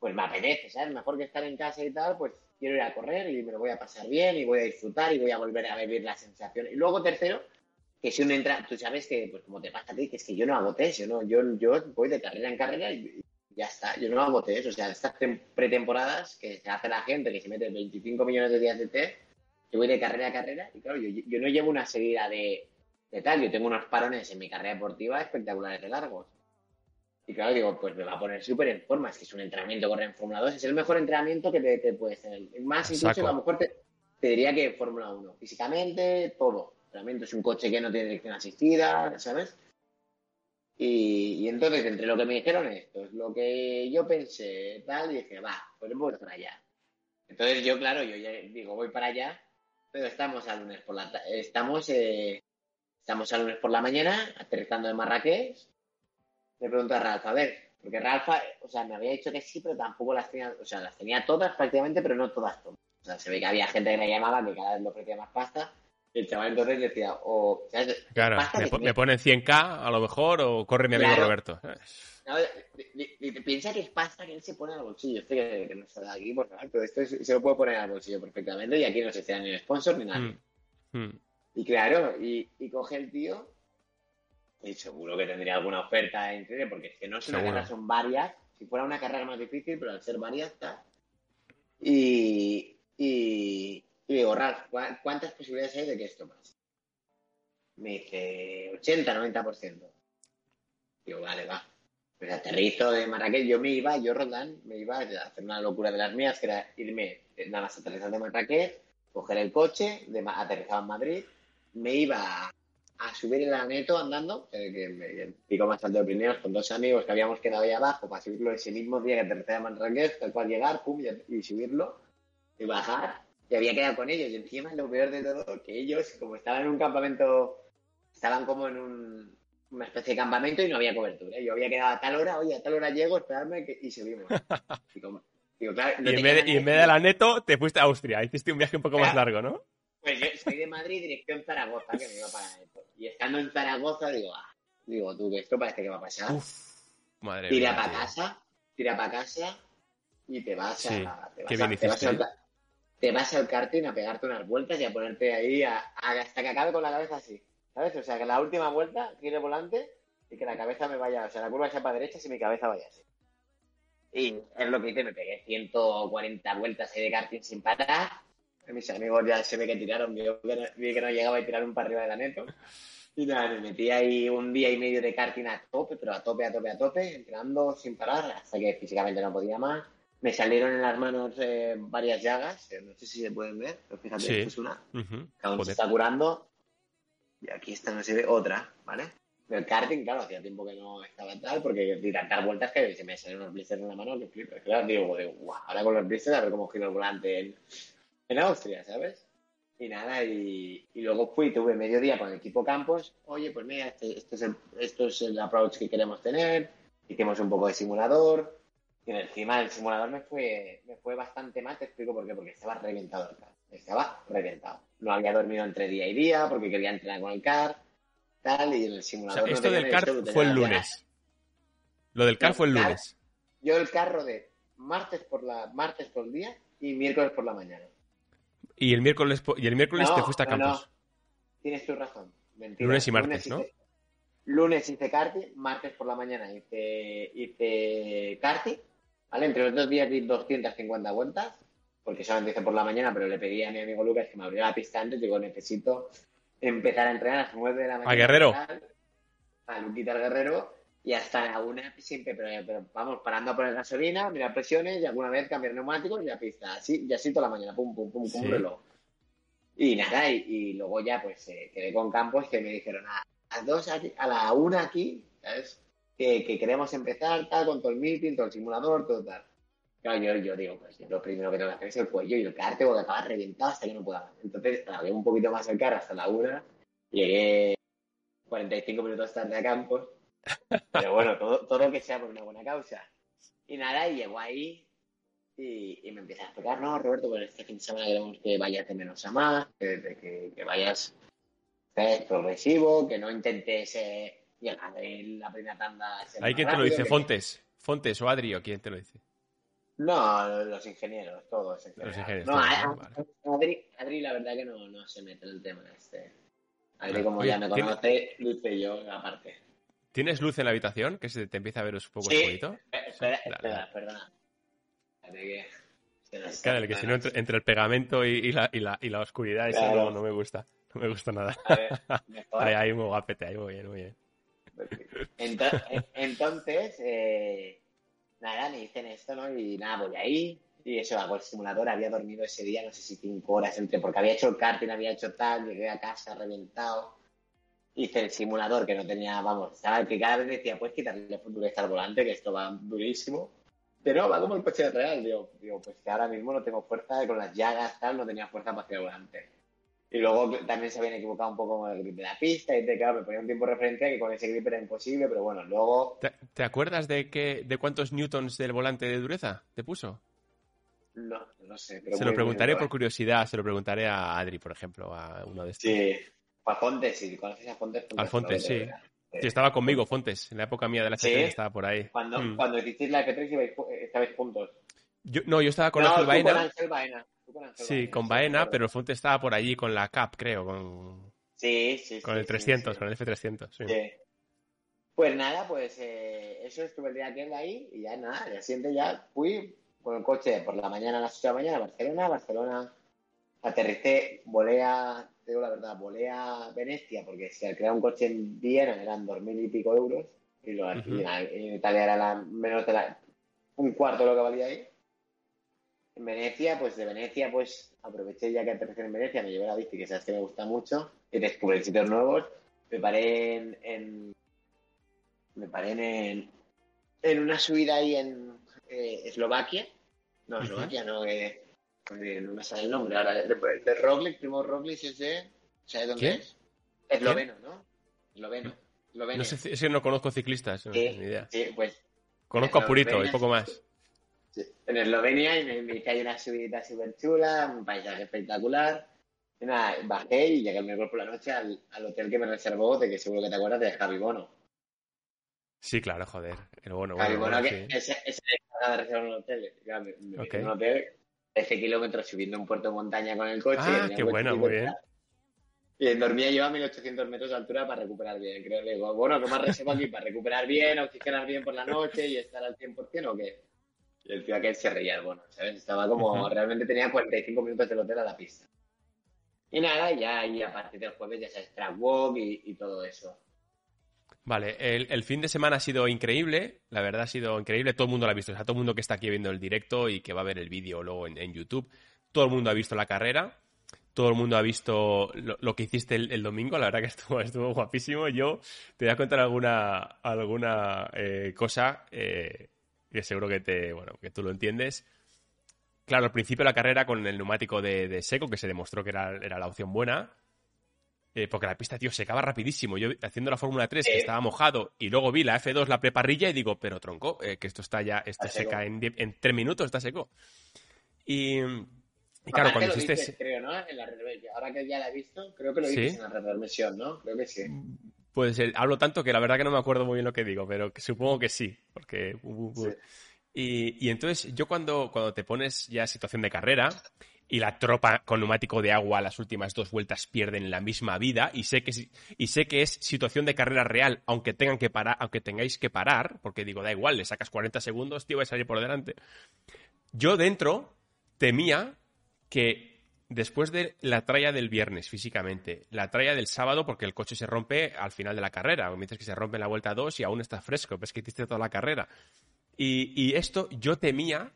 pues me apetece, ¿sabes? Mejor que estar en casa y tal, pues quiero ir a correr y me lo voy a pasar bien y voy a disfrutar y voy a volver a vivir la sensación. Y luego, tercero, que si uno entra, tú sabes que, pues como te pasa a ti, que es que yo no hago test, yo, no, yo, yo voy de carrera en carrera y, ya está, yo no hago test. O sea, estas tem- pretemporadas que se hace la gente, que se mete 25 millones de días de test, yo voy de carrera a carrera y claro, yo, yo no llevo una seguida de, de tal, yo tengo unos parones en mi carrera deportiva espectaculares de largos. Y claro, digo, pues me va a poner súper en forma. Es que es un entrenamiento correr en Fórmula 2. Es el mejor entrenamiento que te, te puedes tener. Más incluso, Saco. a lo mejor te, te diría que Fórmula 1. Físicamente, todo. Entrenamiento es un coche que no tiene dirección asistida, ¿sabes? Y, y entonces, entre lo que me dijeron esto, es lo que yo pensé, tal, y dije, va, pues voy para allá. Entonces yo, claro, yo ya digo, voy para allá, pero estamos a lunes por la ta- estamos, eh, estamos a lunes por la mañana, aterrizando en Marrakech. Le pregunto a Ralph, a ver, porque Ralph, o sea, me había dicho que sí, pero tampoco las tenía, o sea, las tenía todas prácticamente, pero no todas todas. O sea, se ve que había gente que me llamaba que cada vez le ofrecía más pasta. Y el chaval entonces decía, o, ¿sabes? Claro, me, po- me ponen 100k a lo mejor o corre mi amigo Claro. Roberto. No, piensa que es pasta que él se pone al bolsillo. Este que, que no está aquí, por favor, pero esto es- se lo puede poner al bolsillo perfectamente y aquí no se crea ni el sponsor ni nada. Mm, mm. Y claro, y, y coge el tío y seguro que tendría alguna oferta increíble porque es que no es una carrera, son varias. Si fuera una carrera más difícil, pero al ser varias está. Y, y, y digo, ¿cuá- ¿cuántas posibilidades hay de que esto pase? Me dice 80, 90%. Digo, vale, va. Pues aterrizo de Marrakech, yo me iba, yo Roldán, me iba a hacer una locura de las mías, que era irme, eh, nada más aterrizar de Marrakech, coger el coche, de, aterrizaba en Madrid, me iba a, subir el aneto andando, eh, que me, pico más alto de Pirineos, con dos amigos que habíamos quedado ahí abajo para subirlo ese mismo día que aterrizaba Marrakech, tal cual llegar, pum, y, y subirlo, y bajar, y había quedado con ellos, y encima lo peor de todo, que ellos, como estaban en un campamento, estaban como en un, una especie de campamento y no había cobertura. Yo había quedado a tal hora, oye, a tal hora llego, esperadme que- y subimos. Y como- digo, claro, no y, en vez de, y en vez de la neto, te fuiste a Austria. Hiciste un viaje un poco más Claro. largo, ¿no? Pues yo estoy de Madrid, dirección Zaragoza, que me iba para esto. Y estando en Zaragoza, digo, ah, digo, tú, que esto parece que va a pasar. Uf, madre tira para casa, tira para casa y te vas Sí, a. Te vas, a- te vas al, te vas al karting a pegarte unas vueltas y a ponerte ahí a- a- hasta que acabe con la cabeza así. ¿Sabes? O sea, que la última vuelta gire volante y que la cabeza me vaya, o sea, la curva sea para derecha y mi cabeza vaya así. Y es lo que hice, me pegué 140 vueltas ahí de karting sin parar. Mis amigos ya se ve que tiraron, vi que no, vi que no llegaba y tiraron para arriba de la neto. Y nada, me metí ahí un día y medio de karting a tope, pero a tope, a tope, a tope, entrenando sin parar, hasta que físicamente no podía más. me salieron en las manos eh, varias llagas, eh, no sé si se pueden ver, pero fíjate, Sí. esto es una, Ujú. que aún se está curando, y aquí está, no se ve, otra, ¿vale? El karting, claro, hacía tiempo que no estaba tal, porque di tantas vueltas que se me salieron los blisters en la mano que flipas. Claro, digo, digo, guau, ahora con los blisters a ver cómo giro el volante en, en Austria, ¿sabes? Y nada, y, y luego fui, tuve mediodía con el equipo Campos, oye, pues mira, este, este es el, esto es el approach que queremos tener, hicimos un poco de simulador, y encima el simulador me fue, me fue bastante mal, te explico por qué, porque estaba reventado el car, estaba reventado. No había dormido entre día y día porque quería entrenar con el car, tal, y en el O simulador sea, no esto tenía del car fue el lunes. Lo del car No, fue el car- lunes. Yo el carro de martes por la martes por el día y miércoles por la mañana. Y el miércoles, y el miércoles No, te fuiste a no, no. Campos. Tienes tu razón. Mentira. Lunes y martes, ¿no? hice- lunes hice karting, martes por la mañana hice, hice karting, ¿vale? Entre los dos días di 250 vueltas, porque solamente hice por la mañana, pero le pedí a mi amigo Lucas que me abriera la pista antes, digo, necesito empezar a entrenar a las 9 de la mañana. Guerrero? A Luquita al Guerrero, y hasta la una siempre, pero, pero vamos, parando a poner gasolina, mirar presiones, y alguna vez cambiar neumáticos y la pista, así, y así toda la mañana, pum, pum, pum, como Sí. reloj. Y nada, y, y luego ya pues eh, quedé con Campos que me dijeron a las dos aquí- a la una aquí, ¿sabes? Que, que queremos empezar tal, con todo el meeting, todo el simulador, todo tal. Claro, yo, yo digo, pues yo lo primero que tengo que hacer es el cuello y el car tengo que acabar reventado hasta que no pueda. más. Entonces, alargué un poquito más el car hasta la una, llegué 45 minutos tarde a Campos, pero bueno, todo, todo lo que sea por una buena causa. Y nada, y llego ahí y, y me empieza a explicar, no, Roberto, pues este fin de semana queremos que vayas de menos a más, que, de que, que vayas ¿sabes? progresivo, que no intentes eh, llegar en la primera tanda. ¿Hay quien te lo dice? que- ¿Fontes? ¿Fontes o Adri o quién te lo dice? No, los ingenieros, todos. Los ingenieros, No, todos, ¿no? Adri, Adri, la verdad que no, no se mete en el tema este. Adri, como Oye, ya me ¿tiene- conoce, Luce y yo aparte. ¿Tienes luz en la habitación? Que se te empieza a ver un poco Sí. oscurito. Eh, Espera, espera, perdona. Espérate que Claro, que si no, entre, entre el pegamento y, y la, y, la, y la oscuridad, eso Claro. no, no me gusta. No me gusta nada. A ver, mejor. Ahí, ahí muy guapete, ahí muy bien, muy bien. Ento- en- Entonces, eh, nada, me dicen esto, ¿no? Y nada, voy ahí. Y eso, hago el simulador. Había dormido ese día, no sé si cinco horas entre, porque había hecho el karting, había hecho tal, llegué a casa reventado. Hice el simulador que no tenía, vamos, estaba que cada vez decía, puedes quitarle dureza al volante, que esto va durísimo. Pero va como el coche real. Digo, digo, pues que ahora mismo no tengo fuerza, con las llagas, tal, no tenía fuerza para hacer el volante. Y luego también se habían equivocado un poco con el grip de la pista y te, claro, me ponía un tiempo de referencia que con ese grip era imposible, pero bueno, luego ¿Te, te acuerdas de, qué, de cuántos newtons del volante de dureza te puso? no, no sé. Pero Se lo preguntaré muy por curiosidad, se lo preguntaré a Adri, por ejemplo, a uno de estos. Sí, a Fontes, si conoces a Fontes. Al Fontes, sí. Sí. Estaba conmigo, Fontes, en la época mía de la ¿Sí? H3 estaba por ahí. Cuando, Mm. cuando hicisteis la F3 ibais ju- eh, estabais juntos. Yo, no, yo estaba con no, Ángel tú con Baena. Ángel Baena. tú con Ángel Sí, Baena, con Baena, pero Fontes estaba por allí con la CAP, creo, con, Sí, sí, con sí, el sí, 300, sí. con el F300. sí. Sí. Pues nada, pues eh, eso estuve el día aquel ahí y ya nada, el día siguiente ya fui con el coche por la mañana a las 8 de la mañana a Barcelona, Barcelona aterricé, volé a, te digo la verdad, volé a Venecia porque si alquilaba un coche en Viena eran dos mil y pico euros y, lo, en, Italia era la, menos de la, un cuarto de lo que valía ahí. En Venecia, pues de Venecia, pues aproveché ya que aterricé en Venecia, me llevé la bici, que sabes que me gusta mucho, y descubrí sitios nuevos. Me paré en, en- me paré en, en una subida ahí en eh, Eslovaquia. No. Eslovaquia no, eh, eh, no me sale el nombre ahora. De, de Roglic, primo Roglic es de... ¿Sabes dónde ¿Quién? es? Esloveno, ¿no? Esloveno. No sé, si- si no conozco ciclistas, no sé, ni idea. sí, pues Conozco a Purito y poco más. Sí, en Eslovenia y me, me ahí una subida súper chula, un paisaje espectacular. Y nada, bajé y llegué el miércoles por la noche al, al hotel que me reservó, de que seguro que te acuerdas, de Javi Bono. Sí, claro, joder. El bueno, Javi bueno, Bono, bueno, que sí. ese, ese de reservar un hotel. Me, me un hotel, 13 kilómetros subiendo un puerto de montaña con el coche. Ah, qué bueno, muy bien. Y dormía yo a 1800 metros de altura para recuperar bien. Creo le digo, bueno, ¿qué más reservo aquí? ¿Para recuperar bien, oxigenar bien por la noche y estar al 100% o qué? Y el tío aquel se reía bono, ¿sabes? Estaba como, Ujú. realmente tenía 45 minutos del hotel a la pista. Y nada, ya y a partir del jueves ya sabes, track walk y, y todo eso. Vale, el, fin de semana ha sido increíble, la verdad ha sido increíble, todo el mundo lo ha visto, o sea, todo el mundo que está aquí viendo el directo y que va a ver el vídeo luego en, YouTube, todo el mundo ha visto la carrera, todo el mundo ha visto lo, que hiciste el, domingo, la verdad que estuvo, estuvo guapísimo. Yo te voy a contar alguna, alguna eh, cosa eh, que seguro que, te, bueno, que tú lo entiendes. Claro, al principio de la carrera con el neumático de, seco, que se demostró que era, era la opción buena, eh, porque la pista, tío, se acaba rapidísimo. Yo haciendo la Fórmula 3, que estaba mojado, y luego vi la F2, la preparrilla, y digo, pero tronco, eh, que esto está ya, esto seca en, en tres minutos, está seco. Y, claro, cuando hiciste... creo, ¿no? En la Ahora que ya la he visto, creo que lo viste en la retransmisión, ¿no? Creo que sí. Pues hablo tanto que la verdad que no me acuerdo muy bien lo que digo, pero supongo que sí, porque... Y, y, entonces yo cuando, cuando te pones ya en situación de carrera, y la tropa con neumático de agua las últimas dos vueltas pierden la misma vida y sé que y sé que es situación de carrera real aunque tengan que parar aunque tengáis que parar porque digo da igual le sacas 40 segundos tío va a salir por delante. Yo dentro temía que después de la tralla del viernes físicamente la tralla del sábado porque el coche se rompe al final de la carrera mientras que se rompe en la vuelta 2 y aún está fresco ves que hiciste toda la carrera. Y, y esto yo temía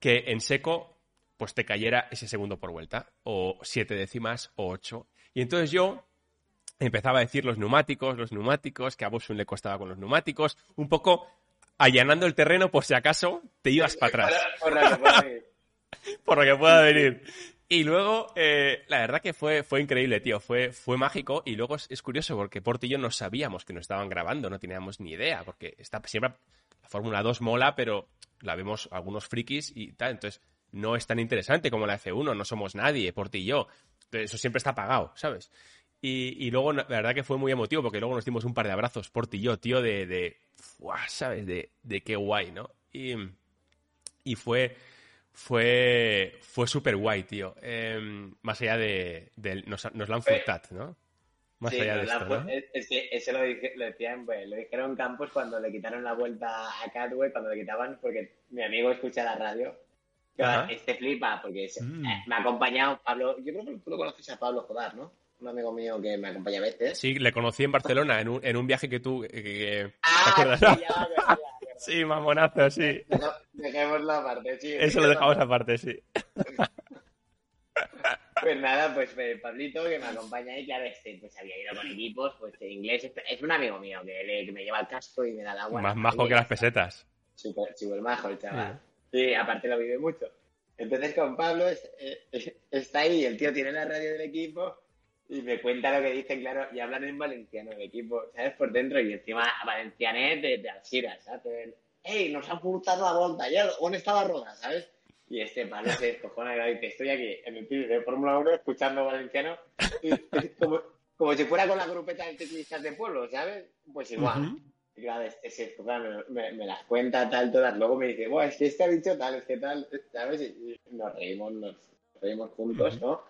que en seco pues te cayera ese segundo por vuelta, o siete décimas, o ocho. Y entonces yo empezaba a decir los neumáticos, los neumáticos, que a Bosun le costaba con los neumáticos, un poco allanando el terreno por si acaso te ibas para atrás. por lo que pueda venir. Y luego, eh, la verdad que fue, fue increíble, tío. Fue, fue mágico. Y luego es, curioso porque Porto y yo no sabíamos que nos estaban grabando, no teníamos ni idea. Porque está, siempre la Fórmula 2 mola, pero la vemos algunos frikis y tal. Entonces, no es tan interesante como la F1, no somos nadie, por ti y yo. Eso siempre está pagado, ¿sabes? Y, luego, la verdad que fue muy emotivo porque luego nos dimos un par de abrazos, por ti y yo, tío, de, de ¿sabes? De, de, qué guay, ¿no? Y, y fue, fue, fue súper guay, tío. Em, más allá de, nos, nos, la han furtat, ¿no? Más allá de esto, ¿no? Es que eso lo, lo decían, pues, lo dijeron Campos cuando le quitaron la vuelta a Cadway, cuando le quitaban, porque mi amigo escucha la radio este flipa porque mm. eh, me ha acompañado Pablo. Yo creo que tú lo conoces a Pablo Jodar, ¿no? Un amigo mío que me acompaña a veces. Sí, le conocí en Barcelona en un, en un viaje que tú. Que, ah, ¿Te acuerdas? Sí, ya, sí, mamonazo, sí. Dejémoslo aparte, sí. Eso lo dejamos aparte, sí. Pues nada, pues eh, Pablito que me acompaña ahí, claro, este, pues había ido con equipos, pues en inglés, es un amigo mío que, me lleva el casco y me da el agua. Más majo que las pesetas. Súper, súper majo el chaval. Sí, aparte lo vive mucho. Entonces con Pablo eh, está ahí, el tío tiene la radio del equipo y me cuenta lo que dicen, claro, y hablan en valenciano el equipo, ¿sabes? Por dentro y encima valencianet de, de Alcira, ¿sabes? ¡Ey, nos han furtado la vuelta! ¿Ya? ¿Dónde está la rueda, sabes? Y este Pablo se descojona y dice, estoy aquí en el piso de Fórmula 1 escuchando valenciano como, como si fuera con la grupeta de ciclistas de pueblo, ¿sabes? Pues igual. Y claro, este me, me, las cuenta tal, todas. Luego me dice, bueno, es que este ha dicho tal, es que tal, ¿sabes? Y, nos reímos, nos reímos juntos, ¿no?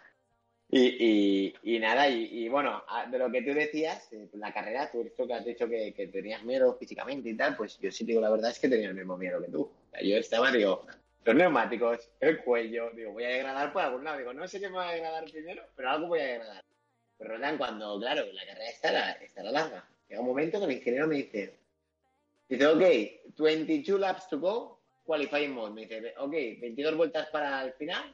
Y, y, nada, y, bueno, de lo que tú decías, eh, la carrera, tú esto que has dicho que, que, tenías miedo físicamente y tal, pues yo sí digo la verdad es que tenía el mismo miedo que tú. O sea, yo estaba, digo, los neumáticos, el cuello, digo, voy a degradar por algún lado. Digo, no sé qué me va a degradar primero, pero algo voy a degradar. Pero cuando, claro, la carrera estará, estará larga. Llega un momento que el ingeniero me dice, dice, ok, 22 laps to go, qualifying mode. Me dice, ok, 22 vueltas para el final,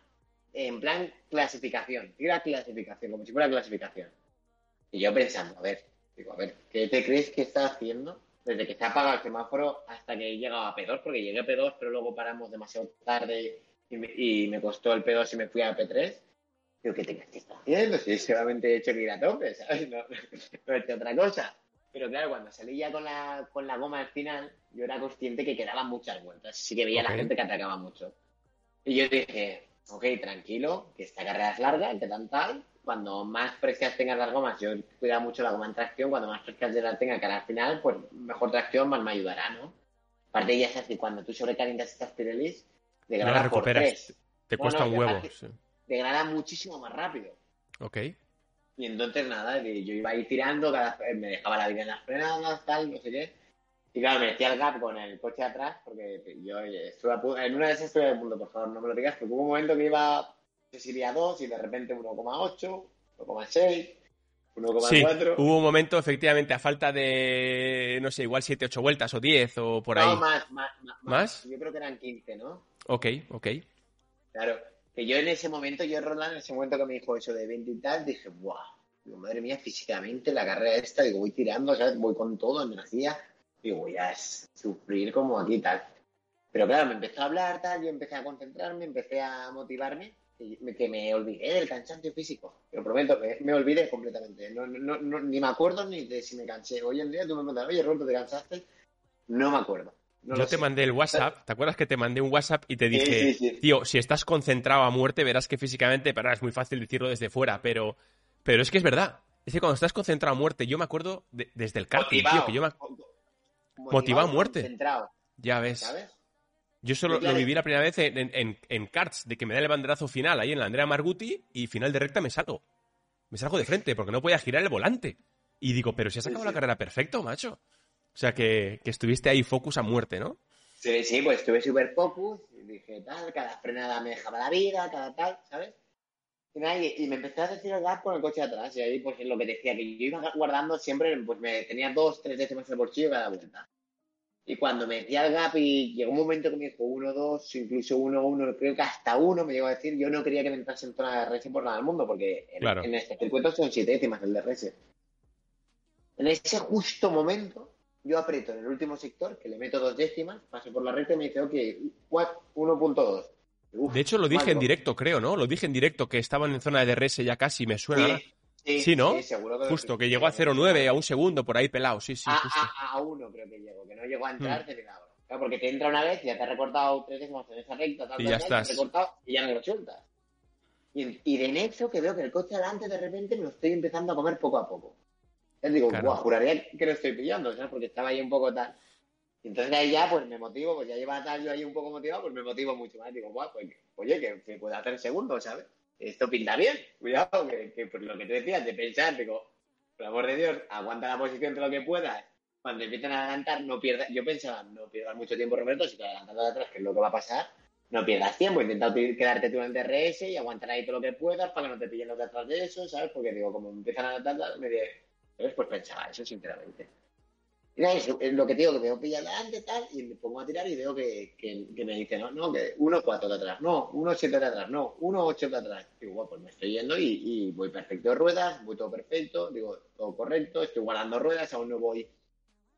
en plan clasificación, tira clasificación, como si fuera clasificación. Y yo pensando, a ver, digo, a ver, ¿qué te crees que está haciendo desde que se ha apagado el semáforo hasta que he llegado a P2? Porque llegué a P2, pero luego paramos demasiado tarde y me, costó el P2 y me fui a P3. Digo, ¿qué te crees que está haciendo? Si solamente he hecho que ir a tope, ¿sabes? No, no he otra cosa. Pero claro, cuando salí ya con la, con la goma al final, yo era consciente que quedaban muchas vueltas. Sí que veía a la gente que atacaba mucho. Y yo dije, ok, tranquilo, que esta carrera es larga, que tan tal. Cuando más frescas tengas las gomas, yo cuida mucho la goma en tracción, cuando más frescas de la tenga cara al final, pues mejor tracción, más me ayudará, ¿no? Aparte ya sabes que cuando tú sobrecalientas estas Pirellis, degrada no por tres. Te cuesta un huevo. Degrada muchísimo más rápido. Ok. Y entonces nada, yo iba a ir tirando, cada, me dejaba la vida en las frenadas, tal, no sé qué. Y claro, me decía el gap con el coche atrás, porque yo estuve a en una de esas estuve del mundo, por favor, no me lo digas, porque hubo un momento que iba, no sé si iba a 2 y de repente 1,8, 1,6. Sí, 1,4. hubo un momento, efectivamente, a falta de, no sé, igual 7, 8 vueltas o 10 o por ahí. No, más, más, más, ¿Más? Yo creo que eran 15, ¿no? Ok, ok. Claro. Que yo en ese momento, yo Roland, en ese momento que me dijo eso de 20 y tal, dije. Digo, madre mía, físicamente la carrera esta, digo, voy tirando, ¿sabes? Voy con todo, energía. Digo, voy a sufrir como aquí tal. Pero claro, me empezó a hablar, tal, yo empecé a concentrarme, empecé a motivarme, y me- que me olvidé del cansancio físico. Lo prometo, me, me olvidé completamente. No, no, no, ni me acuerdo ni de si me cansé. Hoy en día tú me preguntas, oye, Roberto, ¿te cansaste? No me acuerdo. No Yo te sé. mandé el WhatsApp, ¿te acuerdas que te mandé un WhatsApp y te dije, sí, sí. tío, si estás concentrado a muerte, verás que físicamente, pero es muy fácil decirlo desde fuera, pero, pero es que es verdad. Es que cuando estás concentrado a muerte, yo me acuerdo de- desde el karting, tío, que yo me... Motivado a muerte. Concentrado, Ya ves. ¿sabes? Yo solo claro, lo viví la primera vez en, en, en- en karts, de que me da el banderazo final ahí en la Andrea Marguti y final de recta me salgo. Me salgo de frente porque no podía girar el volante. Y digo, pero si has acabado la carrera perfecto, macho. O sea, que, que estuviste ahí focus a muerte, ¿no? Sí, sí, pues estuve súper focus y dije tal, cada frenada me dejaba la vida, cada tal, ¿sabes? Y, nada, y, y me empecé a decir el gap con el coche de atrás y ahí pues es lo que decía, que yo iba guardando siempre, pues me tenía dos, tres décimas en el bolsillo cada vuelta. Y cuando me decía el gap y llegó un momento que me dijo uno, dos, incluso uno, uno, creo que hasta uno me llegó a decir, yo no quería que me entrase en zona de DRS por nada del mundo, porque en, Claro. en este circuito son siete décimas el DRS. En ese justo momento, yo aprieto en el último sector, que le meto dos décimas, paso por la recta y me dice, ok, what, 1.2. Uf, De hecho, lo dije en directo, creo, ¿no? Lo dije en directo, que estaban en zona de DRS ya casi, me suena. Sí, sí, Sí, ¿no? sí, seguro que Justo, que llegó a 0,9, a un segundo, por ahí pelado, sí, sí, a, justo. a, a uno creo que llegó, que no llegó a entrar Hmm. de milagro. Claro, porque te entra una vez y ya te ha recortado tres décimas en esa recta, tal, Y tal, ya tal, te ha estás. recortado y ya no lo sueltas. Y, y de en eso que veo que el coche adelante de repente me lo estoy empezando a comer poco a poco. Digo, Claro. guau, juraría que lo estoy pillando, ¿sabes? Porque estaba ahí un poco tal. Y entonces ahí ya pues me motivo, pues ya lleva tal yo ahí un poco motivado, pues me motivo mucho más. Digo, guau, pues oye, que, que puedo hacer segundos, ¿sabes? Esto pinta bien. Cuidado, que, que por lo que tú decías de pensar, digo, por amor de Dios, aguanta la posición todo lo que puedas. Cuando empiecen a adelantar, no pierdas. Yo pensaba, no pierdas mucho tiempo, Roberto, si te adelantas de atrás, que es lo que va a pasar, no pierdas tiempo. Intenta quedarte tú en el DRS y aguantar ahí todo lo que puedas para que no te pillen los de atrás de eso, ¿sabes? Porque digo, como empiezan a adelantar, me dije, ¿sabes? Pues pensaba eso, sinceramente. Y nada, es lo que te digo, que veo pilla adelante tal, y me pongo a tirar y veo que, que, que me dice, no, no, que 1-4 de atrás, no, 1-7 de atrás, no, 1-8 de atrás. Digo, bueno, pues me estoy yendo y, y voy perfecto de ruedas, voy todo perfecto, digo, todo correcto, estoy guardando ruedas, aún no voy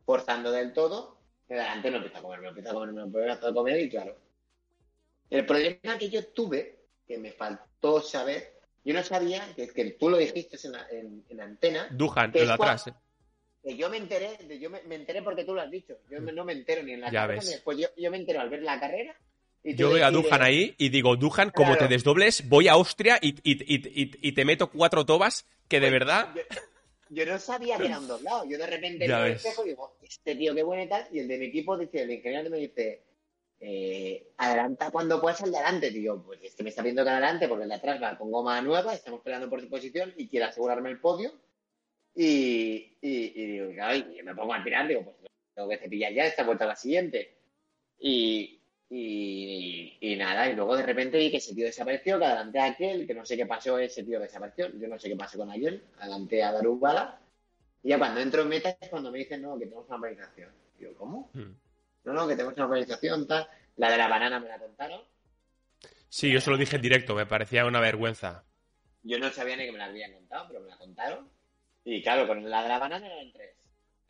forzando del todo, adelante no empieza a comer, me empieza a comer, me empieza a comer y claro. El problema que yo tuve, que me faltó saber, yo no sabía, que, que tú lo dijiste en, la- en, en antena, Duhan, que de atrás. eh. que yo me enteré, de- yo me, me enteré porque tú lo has dicho. Yo me- no me entero ni en la Ya carrera ves. después. Yo, yo me entero al ver la carrera. Y Yo veo a Duhan ahí y digo, Duhan, como Claro. te desdobles, voy a Austria y, te meto cuatro tobas que de pues, verdad... Yo, yo no sabía que eran dos lados. Yo de repente ves. espejo y digo, este tío qué bueno y tal. Y el de mi equipo dice, el ingeniero me dice, eh, adelanta cuando puedas al de adelante. Digo, pues este me está viendo que adelante porque el de atrás va con goma nueva, estamos peleando por su posición y quiere asegurarme el podio. Y, y, y digo, claro, y me pongo a tirar, digo, pues tengo que cepillar ya esta vuelta a la siguiente. Y, y, y nada, y luego de repente vi que ese tío desapareció, que adelanté a aquel, que no sé qué pasó, ese tío desapareció, yo no sé qué pasó con aquel, adelanté a Darubala, y ya cuando entro en meta es cuando me dicen, no, que tenemos una organización. Digo, ¿cómo? Mm. No, no, que tenemos una organización, tal. La de la banana me la contaron, Sí, yo se lo dije en directo, me parecía una vergüenza. yo no sabía ni que me la habían contado, pero me la contaron. Y claro, con la de la banana eran tres.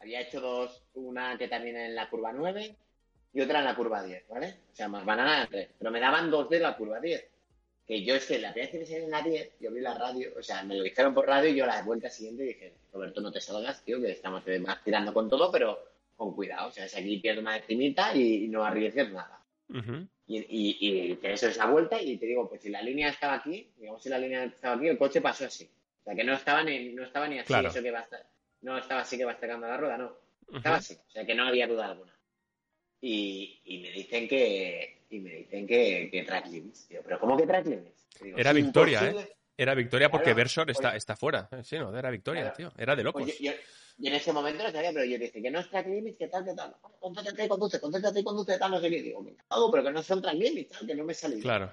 Había hecho dos, una que también en la curva 9 y otra en la curva 10, ¿vale? O sea, más banana eran tres. Pero me daban dos de la curva 10. Que yo es que la primera vez que me salí en la 10, yo vi la radio, o sea, me lo dijeron por radio y yo la vuelta siguiente dije, Roberto, no te salgas, tío, que estamos más tirando con todo, pero con cuidado. O sea, si aquí pierdo una decimita y, y no arriesgues nada. Y, y, y te esa vuelta y te digo, pues si la línea estaba aquí, digamos si la línea estaba aquí, el coche pasó así. O sea, que no estaba ni, no estaba ni así, Claro. eso que va a estar, no estaba así que va sacando la rueda, no. Estaba así, o sea que no había duda alguna. Y, y me dicen que, y me dicen que, que track limits. Digo, pero ¿cómo que track limits? Digo, Era "Es victoria, ¿eh? imposible". Era victoria porque Claro, Versor está, oye. está fuera. Sí, no, era victoria, Claro. tío. Era de locos. Pues yo, yo- yo en ese momento no sabía, pero yo dije que no es track limits, que tal, que tal. Concéntrate y conduce, concéntrate y conduce, tal, no sé qué. Digo, me cago, pero que no son track limits, tal, que no me salí. Claro.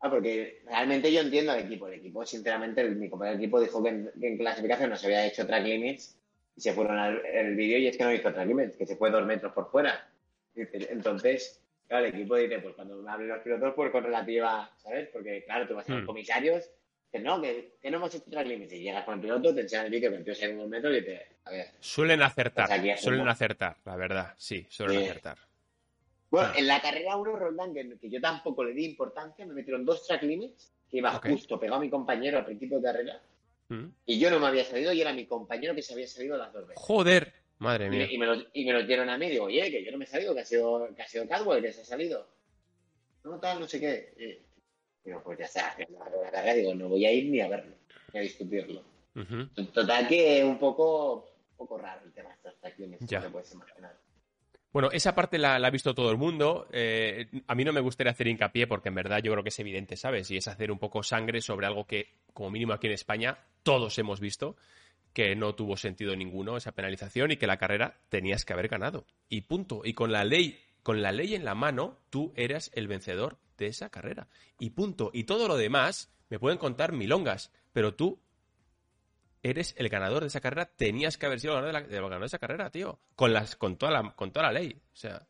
Ah, porque realmente yo entiendo al equipo. El equipo, sinceramente, el, mi compañero equipo dijo que en, que en clasificación no se había hecho track limits y se fueron al el vídeo y es que no hizo track limits, que se fue dos metros por fuera. Entonces, claro, el equipo dice, pues cuando me hablen los pilotos, pues con relativa, ¿sabes? Porque, claro, tú vas a los Hmm. comisarios, que no, que, que no hemos hecho track limits. Y llegas con el piloto, te enseñan el vídeo, 22 segundos metros y te, a ver. Suelen acertar, Pues suelen acertar, la verdad, sí, suelen Sí. acertar. Bueno, Ah. en la carrera 1, Roldán, que, que yo tampoco le di importancia, me metieron dos track limits, que iba justo pegado a mi compañero al principio de carrera, Mm. y yo no me había salido y era mi compañero que se había salido las dos veces. Joder, madre mía. y me los, y me los dieron a mí, digo, oye, que yo no me he salido, que ha sido, que ha sido Cadwell que se ha salido. No, tal, no sé qué. Y digo, pues ya está, la carrera, digo, no voy a ir ni a verlo, ni a discutirlo. Total que un poco, poco raro el tema de estos track limits, Ya. te puedes imaginar. Bueno, esa parte la, la ha visto todo el mundo. Eh, a mí no me gustaría hacer hincapié porque en verdad yo creo que es evidente, ¿sabes? Y es hacer un poco sangre sobre algo que, como mínimo aquí en España, todos hemos visto que no tuvo sentido ninguno esa penalización y que la carrera tenías que haber ganado. Y punto. Y con la ley, con la ley en la mano, tú eras el vencedor de esa carrera. Y punto. Y todo lo demás me pueden contar milongas, pero tú eres el ganador de esa carrera, tenías que haber sido el ganador de, la- el ganador de esa carrera, tío. Con las, con toda la, con toda la ley. O sea,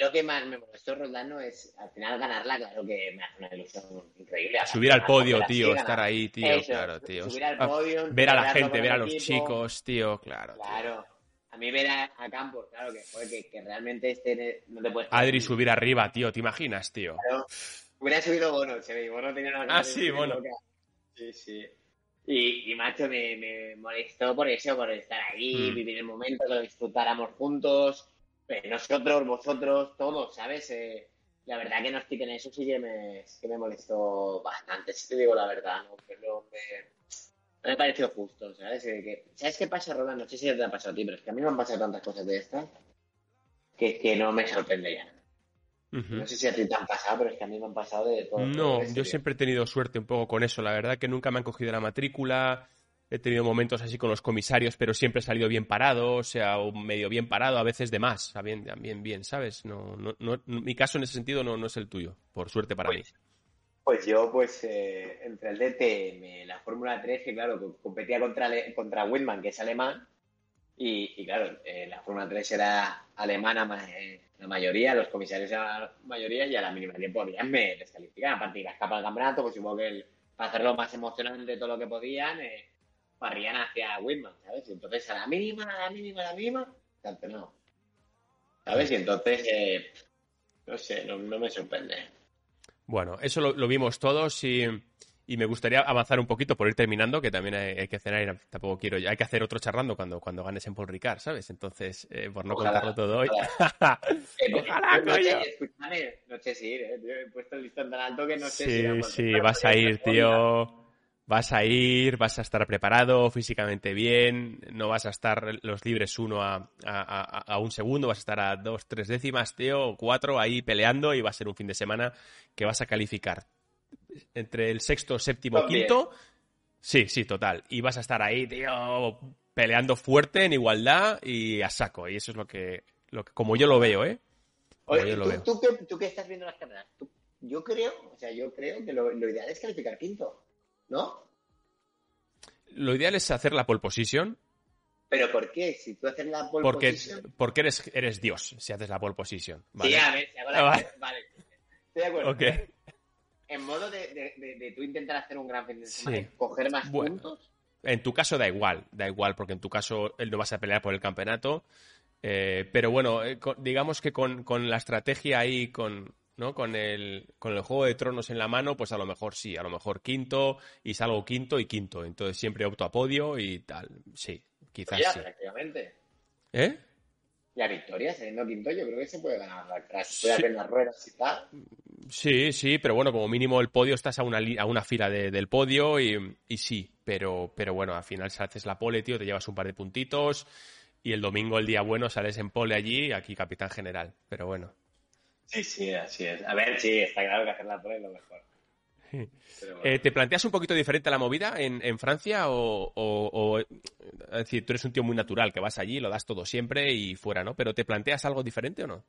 lo que más me molestó Roldán es al final ganarla, claro que me hace una ilusión increíble. subir al podio, tío, estar ahí, tío, Eso, claro, tío. subir al Ah, podio, ver a la gente, ver a los equipo. chicos, tío, claro. tío. Claro. A mí ver a, a Campos, claro, que, joder, que, que realmente este no te puedes... Adri subir arriba, tío, ¿te imaginas, tío? Claro. Hubiera subido Bono, se ve, Bono tenía una Ah, sí, Bono. Sí, sí. Y, y macho, me, me molestó por eso, por estar ahí, Mm. vivir el momento, que lo disfrutáramos juntos, nosotros, vosotros, todos, ¿sabes? Eh, la verdad que nos piquen eso sí que me, que me molestó bastante, si te digo la verdad, ¿no? Pero me, no me pareció justo, ¿sabes? Eh, que- ¿Sabes qué pasa, Roland? No sé si te ha pasado a ti, pero es que a mí me han pasado tantas cosas de estas que, que no me sorprende ya. No sé si a ti te han pasado, pero es que a mí me han pasado de todo. No, todo yo siempre he tenido suerte un poco con eso. La verdad que nunca me han cogido la matrícula. He tenido momentos así con los comisarios, pero siempre he salido bien parado, o sea, o medio bien parado, a veces de más, bien, bien, bien, ¿sabes? No, no, no- mi caso en ese sentido no, no es el tuyo, por suerte para mí. Pues yo, pues, eh, entre el DTM, la Fórmula 3, que claro, competía contra, contra que es alemán, y, claro, eh, la Fórmula 3 era alemana ma- eh, la mayoría, los comisarios eran la mayoría, y a la mínima tiempo podían me descalificar. Aparte de la escapa del campeonato, pues supongo que el- para hacerlo más emocionante todo lo que podían, eh, hacia Whitman, ¿sabes? Y entonces a la mínima, a la mínima, a la mínima, campeonado. ¿Sabes? Y entonces, eh, no sé, no, me sorprende. Bueno, eso lo vimos todos y, y me gustaría avanzar un poquito por ir terminando, que también hay, hay que cenar y tampoco quiero ya. Hay que hacer otro charlando cuando, cuando ganes en Paul Ricard, ¿sabes? Entonces, eh, por no Ojalá, contarlo todo hoy. Ojalá, coño. no sé si ir, eh, tío, he puesto el listón tan alto que no sé si Sí, por sí, temprano, vas a ir, tío. Vas a ir, vas a estar preparado físicamente bien, no vas a estar los libres uno a, a- a- a un segundo, vas a estar a dos, tres décimas, tío, o cuatro ahí peleando y va a ser un fin de semana que vas a calificar entre el sexto, séptimo, También. quinto. Sí, sí, total. Y vas a estar ahí, tío, peleando fuerte en igualdad y a saco. Y eso es lo que, lo que como yo lo veo, ¿eh? Como Oye, yo lo ¿tú, veo. tú que, tú que estás viendo las carreras, tú- yo creo, o sea, yo creo que lo, lo ideal es calificar quinto, ¿no? Lo ideal es hacer la pole position, Pero ¿por qué? Si tú haces la pole porque, position... porque eres, eres Dios si haces la pole position. ¿vale? Sí, a ver, si hago la... Vale. vale. Estoy de acuerdo. Ok. En modo de, de, de- de tú intentar hacer un gran fin de semana Sí. y coger más Bueno. puntos. En tu caso da igual, da igual, porque en tu caso él no vas a pelear por el campeonato. eh, pero bueno, eh, con- digamos que con, con la estrategia ahí, con, ¿no? con, el, con el juego de tronos en la mano, pues a lo mejor sí, a lo mejor quinto y salgo quinto y quinto. Entonces siempre opto a podio y tal. Sí, quizás Ya, sí. prácticamente. ¿Eh? Y a victoria, siendo quinto, yo creo que se puede ganar la. Sí. Puede hacer las ruedas y tal. Sí, sí, pero bueno, como mínimo el podio estás a una, li- a una fila de- del podio y, y sí, pero, pero bueno, al final si haces la pole, tío, te llevas un par de puntitos y el domingo, el día bueno, sales en pole allí, aquí capitán general, pero bueno. Sí, sí, así es. A ver, sí, está claro que hacer la pole es lo mejor. Eh, ¿Te planteas un poquito diferente la movida en, en Francia o, o- o- es decir, tú eres un tío muy natural, que vas allí, lo das todo siempre y fuera, ¿no? Pero ¿te planteas algo diferente o no?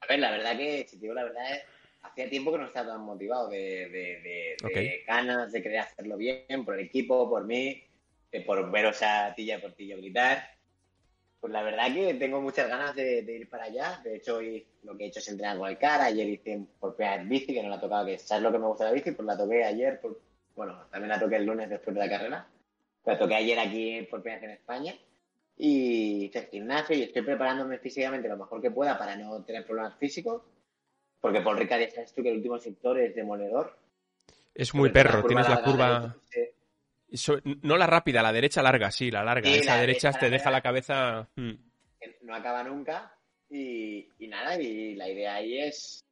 A ver, la verdad que, si te digo la verdad, hacía tiempo que no estaba tan motivado de, de, de, ganas de querer hacerlo bien, por el equipo, por mí, eh, por veros a Tilla por Tillo gritar. Pues la verdad que tengo muchas ganas de, ir para allá. De hecho, hoy lo que he hecho es entrenar con el cara. Ayer hice por primera vez bici, que no la he tocado, que sabes lo que me gusta de la bici, pues la toqué ayer. bueno, también la toqué el lunes después de la carrera. La toqué ayer aquí por primera vez en España. Y hice gimnasio y estoy preparándome físicamente lo mejor que pueda para no tener problemas físicos porque Paul Ricard ya sabes tú que el último sector es demoledor. Es muy perro, tienes la curva... no la rápida, la derecha larga, sí, la larga. Esa derecha, te deja la cabeza... Hmm. No acaba nunca. Y, nada, y la idea ahí es,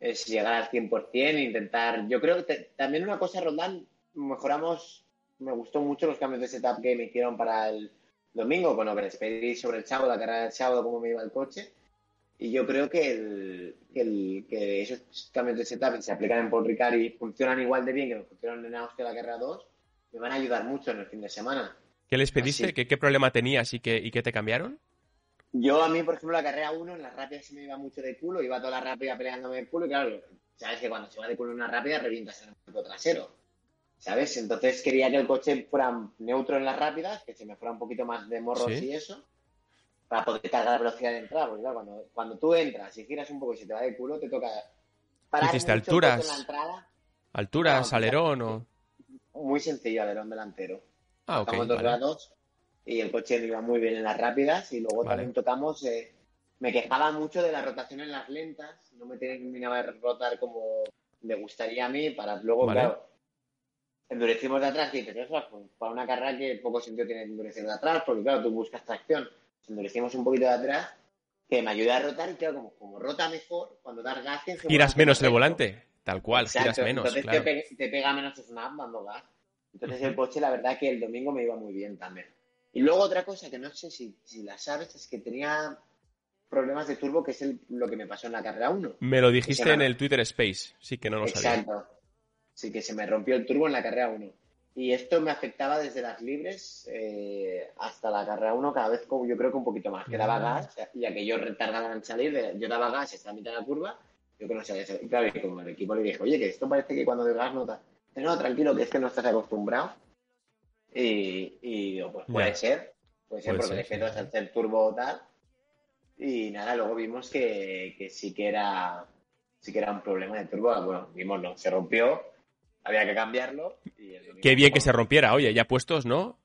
es llegar al 100%, e intentar... Yo creo que también una cosa, Rondán, mejoramos... Me gustó mucho los cambios de setup que me hicieron para el domingo, bueno, que les pedí sobre el sábado, la carrera del sábado, cómo me iba el coche. Y yo creo que, el, que, el, que esos cambios de setup se aplican en Paul Ricard y funcionan igual de bien que funcionan en Austria la carrera 2, me van a ayudar mucho en el fin de semana. ¿Qué les pediste? ¿Qué, ¿Qué, problema tenías y qué, y qué te cambiaron? Yo, a mí, por ejemplo, la carrera 1, en las rápidas se me iba mucho de culo, iba toda la rápida peleándome de culo y claro, sabes que cuando se va de culo en una rápida revientas en el punto trasero. ¿Sabes? Entonces quería que el coche fuera neutro en las rápidas, que se me fuera un poquito más de morros y eso para poder cargar la velocidad de entrada. Porque claro, cuando, cuando tú entras y giras un poco y se te va de culo, te toca parar ¿Hiciste alturas? En la entrada. ¿Alturas, alerón o...? Muy sencillo, alerón delantero. Ah, ok. dos grados y el coche iba muy bien en las rápidas y luego también tocamos... Eh, me quejaba mucho de la rotación en las lentas, no me terminaba de rotar como me gustaría a mí para luego, claro, endurecimos de atrás y dices, eso, pues, para una carrera que poco sentido tiene endurecer de atrás, porque claro, tú buscas tracción endurecimos un poquito de atrás, que me ayuda a rotar y claro, como, como rota mejor, cuando das gas... Giras menos el volante, tal cual, giras menos, Entonces te, pega, menos snap dando gas. Entonces el coche, la verdad que el domingo me iba muy bien también. Y luego otra cosa que no sé si, si la sabes es que tenía problemas de turbo, que es lo que me pasó en la carrera 1. Me lo dijiste en el Twitter Space, sí que no lo sabía. Exacto. Sí que se me rompió el turbo en la carrera 1. Y esto me afectaba desde las libres eh, hasta la carrera 1, cada vez como yo creo que un poquito más. Que daba gas, ya que yo retardaba en salir, yo daba gas, estaba a mitad de la curva, yo que no sabía Y claro, y como el equipo le dije, oye, que esto parece que cuando de gas nota. No, tranquilo, que es que no estás acostumbrado. Y, y digo, pues puede ser, puede ser, porque ser, dejé sí, hacer turbo o tal. Y nada, luego vimos que, que sí que era sí que era un problema de turbo. Bueno, vimos, no, se rompió había que cambiarlo. Qué bien que se rompiera, oye, ya puestos, ¿no?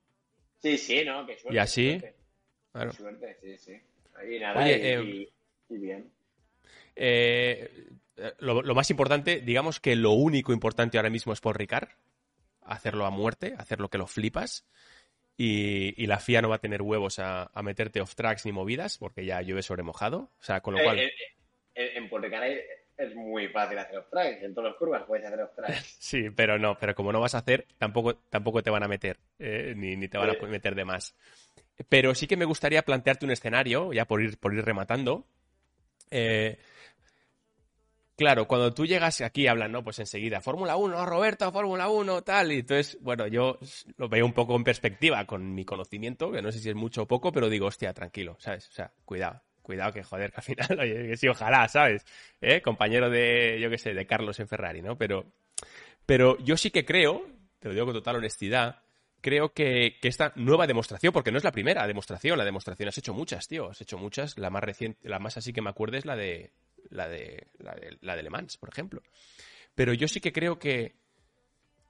Sí, sí, ¿no? Qué suerte. Y así. Qué Claro. suerte, sí, sí. Y nada, oye, y, eh, bien. Eh, lo, más importante, digamos que lo único importante ahora mismo es por Ricard. Hacerlo a muerte, hacerlo que lo flipas. Y, la FIA no va a tener huevos a, meterte off tracks ni movidas, porque ya llueve sobre mojado. O sea, con lo eh, cual. en Paul Ricard hay es muy fácil hacer off En todas las curvas puedes hacer off Sí, pero no, pero como no vas a hacer, tampoco, tampoco te van a meter, eh, ni, te van a meter de más. Pero sí que me gustaría plantearte un escenario, ya por ir, por ir rematando. Eh, claro, cuando tú llegas aquí hablan, ¿no? Pues enseguida, Fórmula 1, Roberto, Fórmula 1, tal. Y entonces, bueno, yo lo veo un poco en perspectiva con mi conocimiento, que no sé si es mucho o poco, pero digo, hostia, tranquilo, ¿sabes? O sea, cuidado cuidado que joder, que al final, oye, que sí, ojalá, ¿sabes? ¿Eh? Compañero de, yo qué sé, de Carlos en Ferrari, ¿no? Pero, pero yo sí que creo, te lo digo con total honestidad, creo que, esta nueva demostración, porque no es la primera demostración, la demostración has hecho muchas, tío, has hecho muchas, la más reciente, la más así que me acuerdo es la de, la de, la de, la de Le Mans, por ejemplo. Pero yo sí que creo que,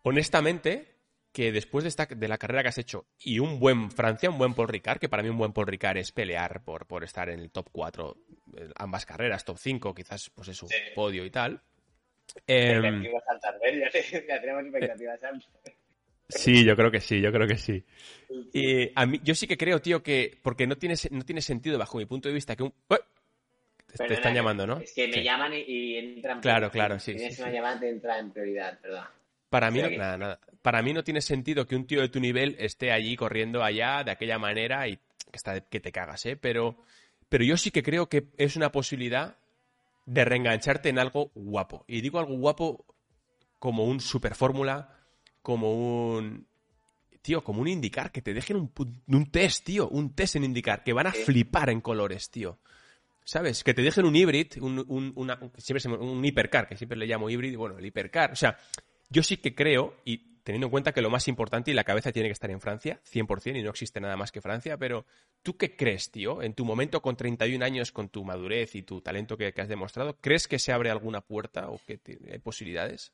honestamente, que después de, esta, de la carrera que has hecho y un buen Francia, un buen Paul Ricard, que para mí un buen Paul Ricard es pelear por, por estar en el top 4, eh, ambas carreras, top 5, quizás pues es un podio y tal. Eh, sí, yo creo que sí, yo creo que sí. Y a mí, yo sí que creo, tío, que porque no tiene, no tiene sentido bajo mi punto de vista que un... Te, están llamando, ¿no? Es que me llaman y, entran... Claro, claro, sí. Tienes una llamada, te entra en prioridad, perdón. Para mí, no, nada, nada. Para mí no tiene sentido que un tío de tu nivel esté allí corriendo allá de aquella manera y que, está, que te cagas, ¿eh? Pero, pero yo sí que creo que es una posibilidad de reengancharte en algo guapo. Y digo algo guapo como un super fórmula, como un. Tío, como un indicar, que te dejen un, un test, tío. Un test en indicar, que van a flipar en colores, tío. ¿Sabes? Que te dejen un híbrido, un, un, una, un hipercar, que siempre le llamo híbrido, bueno, el hipercar. O sea, yo sí que creo, y teniendo en cuenta que lo más importante y la cabeza tiene que estar en Francia, 100%, y no existe nada más que Francia, pero ¿tú qué crees, tío? En tu momento con 31 años, con tu madurez y tu talento que, has demostrado, ¿crees que se abre alguna puerta o que hay posibilidades?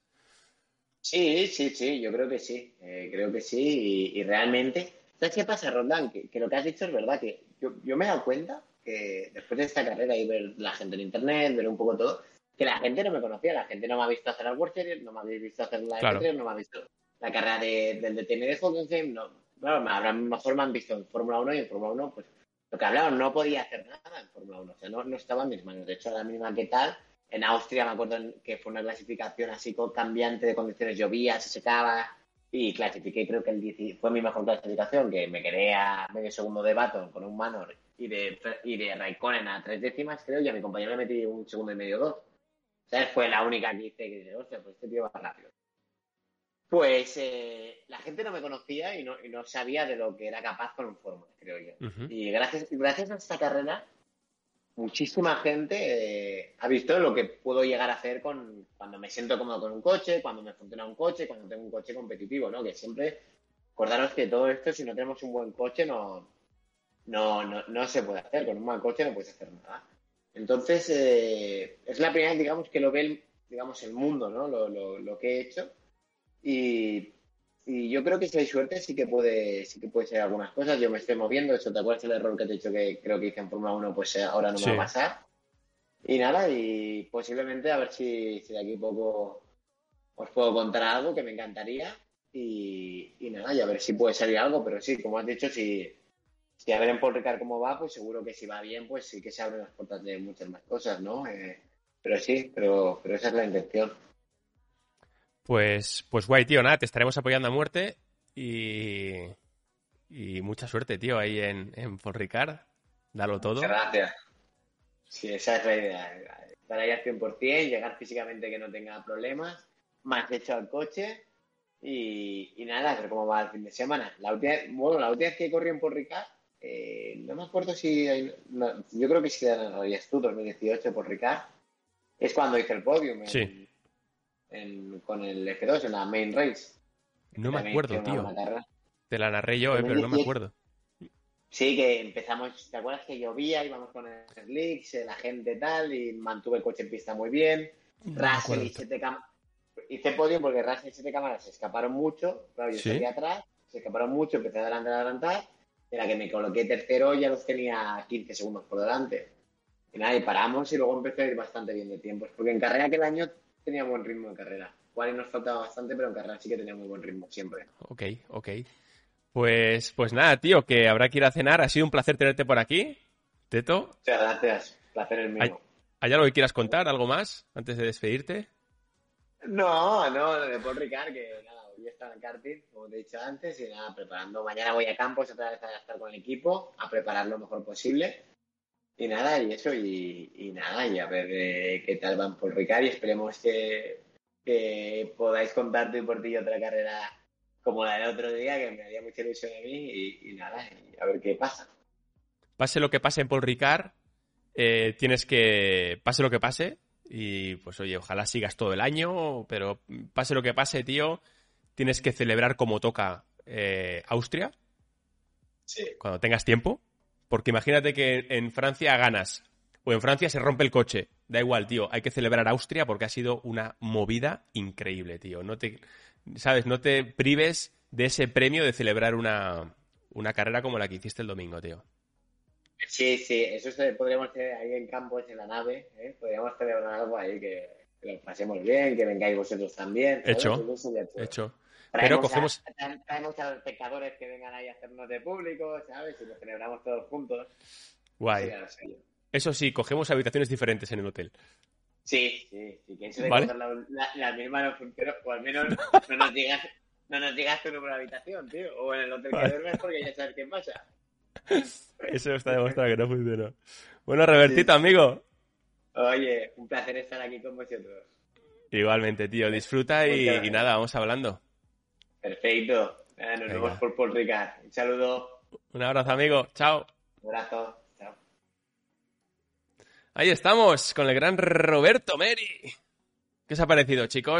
Sí, sí, sí, yo creo que sí, eh, creo que sí, y, realmente, ¿sabes qué pasa, Roldán? Que, lo que has dicho es verdad, que yo, me he dado cuenta que después de esta carrera y ver la gente en internet, ver un poco todo, que la gente no me conocía, la gente no me ha visto hacer el World Series, no me ha visto hacer la claro. no me ha visto la carrera de, del DTM de Hockenheim, no, claro, a lo mejor me han visto en Fórmula 1 y en Fórmula 1, pues lo que hablaban, no podía hacer nada en Fórmula 1, o sea, no, no estaba en mis manos. De hecho, a la misma que tal, en Austria me acuerdo que fue una clasificación así con cambiante de condiciones, llovía, se secaba, y clasifiqué, creo que el fue mi mejor clasificación, que me quedé a medio segundo de Baton con un Manor y de, y de Raikkonen a tres décimas, creo, y a mi compañero le metí un segundo y medio dos. O sea, fue la única que hice que dije, hostia, pues este tío va rápido. Pues eh, la gente no me conocía y no, y no, sabía de lo que era capaz con un Fórmula, creo yo. Y gracias, gracias a esta carrera, muchísima gente eh, ha visto lo que puedo llegar a hacer con cuando me siento cómodo con un coche, cuando me funciona un coche, cuando tengo un coche competitivo, ¿no? Que siempre, acordaros que todo esto, si no tenemos un buen coche, no, no, no, no se puede hacer. Con un mal coche no puedes hacer nada. Entonces, eh, es la primera vez, digamos, que lo ve el, digamos, el mundo, ¿no? Lo, lo, lo que he hecho. Y, yo creo que si hay suerte sí que puede sí que puede ser algunas cosas. Yo me estoy moviendo. Eso, ¿te acuerdas el error que te he dicho que creo que hice en Fórmula 1? Pues eh, ahora no me va a pasar. Y nada, y posiblemente a ver si, de aquí a poco os puedo contar algo que me encantaría. Y, nada, y a ver si puede salir algo. Pero sí, como has dicho, si, si a ver en Paul Ricard cómo va, pues seguro que si va bien, pues sí que se abren las puertas de muchas más cosas, ¿no? Eh, pero sí, pero, pero esa es la intención. Pues, pues guay, tío, nada, te estaremos apoyando a muerte y, y mucha suerte, tío, ahí en, en Ricard. Dalo todo. Muchas gracias. Sí, esa es la idea. Estar ahí al 100%, llegar físicamente que no tenga problemas, más hecho al coche y, y, nada, a ver cómo va el fin de semana. La última, bueno, la última vez que corrí en Paul Ricard, eh, no me acuerdo si hay, yo creo que si realidad tú, 2018 por Ricard, es cuando hice el podium. Sí con el F2 en la main race. No me acuerdo, tío. Te la narré yo, eh, pero no me acuerdo. Sí, que empezamos, ¿te acuerdas que llovía? Íbamos con el slicks, la gente tal, y mantuve el coche en pista muy bien. Russell y siete cámaras. Hice podio porque Russell y siete cámaras se escaparon mucho. Claro, yo ¿Sí? atrás, se escaparon mucho, empecé a adelantar, a adelantar. Era que me coloqué tercero, ya los tenía 15 segundos por delante. Y nada, y paramos y luego empecé a ir bastante bien de tiempos. Porque en carrera aquel año tenía buen ritmo en carrera. Cual nos faltaba bastante, pero en carrera sí que tenía muy buen ritmo siempre. Ok, ok. Pues, pues nada, tío, que habrá que ir a cenar. Ha sido un placer tenerte por aquí, Teto. Muchas gracias. Placer el mío. ¿Hay, algo que quieras contar? ¿Algo más antes de despedirte? No, no, de Paul Ricard, que nada, hoy está en karting, como te he dicho antes, y nada, preparando. Mañana voy a campos otra vez a estar con el equipo, a preparar lo mejor posible. Y nada, y eso, y, nada, y a ver eh, qué tal van por Ricard y esperemos que, podáis contar y por ti otra carrera como la del otro día, que me haría mucha ilusión a mí, y, nada, y a ver qué pasa. Pase lo que pase en Paul Ricard, eh, tienes que, pase lo que pase, y pues oye, ojalá sigas todo el año, pero pase lo que pase, tío, tienes que celebrar como toca eh, Austria, sí. cuando tengas tiempo, porque imagínate que en Francia ganas o en Francia se rompe el coche. Da igual, tío. Hay que celebrar Austria porque ha sido una movida increíble, tío. No te, ¿sabes? No te prives de ese premio de celebrar una, carrera como la que hiciste el domingo, tío. Sí, sí, eso podríamos hacer ahí en campos, en la nave, ¿eh? podríamos celebrar algo ahí que, lo pasemos bien, que vengáis vosotros también. Hecho, hecho. Pero cogemos. traemos a los pecadores que vengan ahí a hacernos de público, ¿sabes? Y lo celebramos todos juntos. Guay. Eso sí, cogemos habitaciones diferentes en el hotel. Sí, sí, sí. ¿Quién se le ¿Vale? la, la, la, misma no funciona? O al menos no nos digas, no nos digas tu número de habitación, tío. O en el hotel que duermes porque ya sabes qué pasa. Eso está demostrado que no funcionó. Bueno, Revertito, amigo. Oye, un placer estar aquí con vosotros. Igualmente, tío. Disfruta y, y nada, vamos hablando. Perfecto. nos vemos por Paul Ricard. Un saludo. Un abrazo, amigo. Chao. Un abrazo. Ahí estamos con el gran Roberto Meri. ¿Qué os ha parecido, chicos?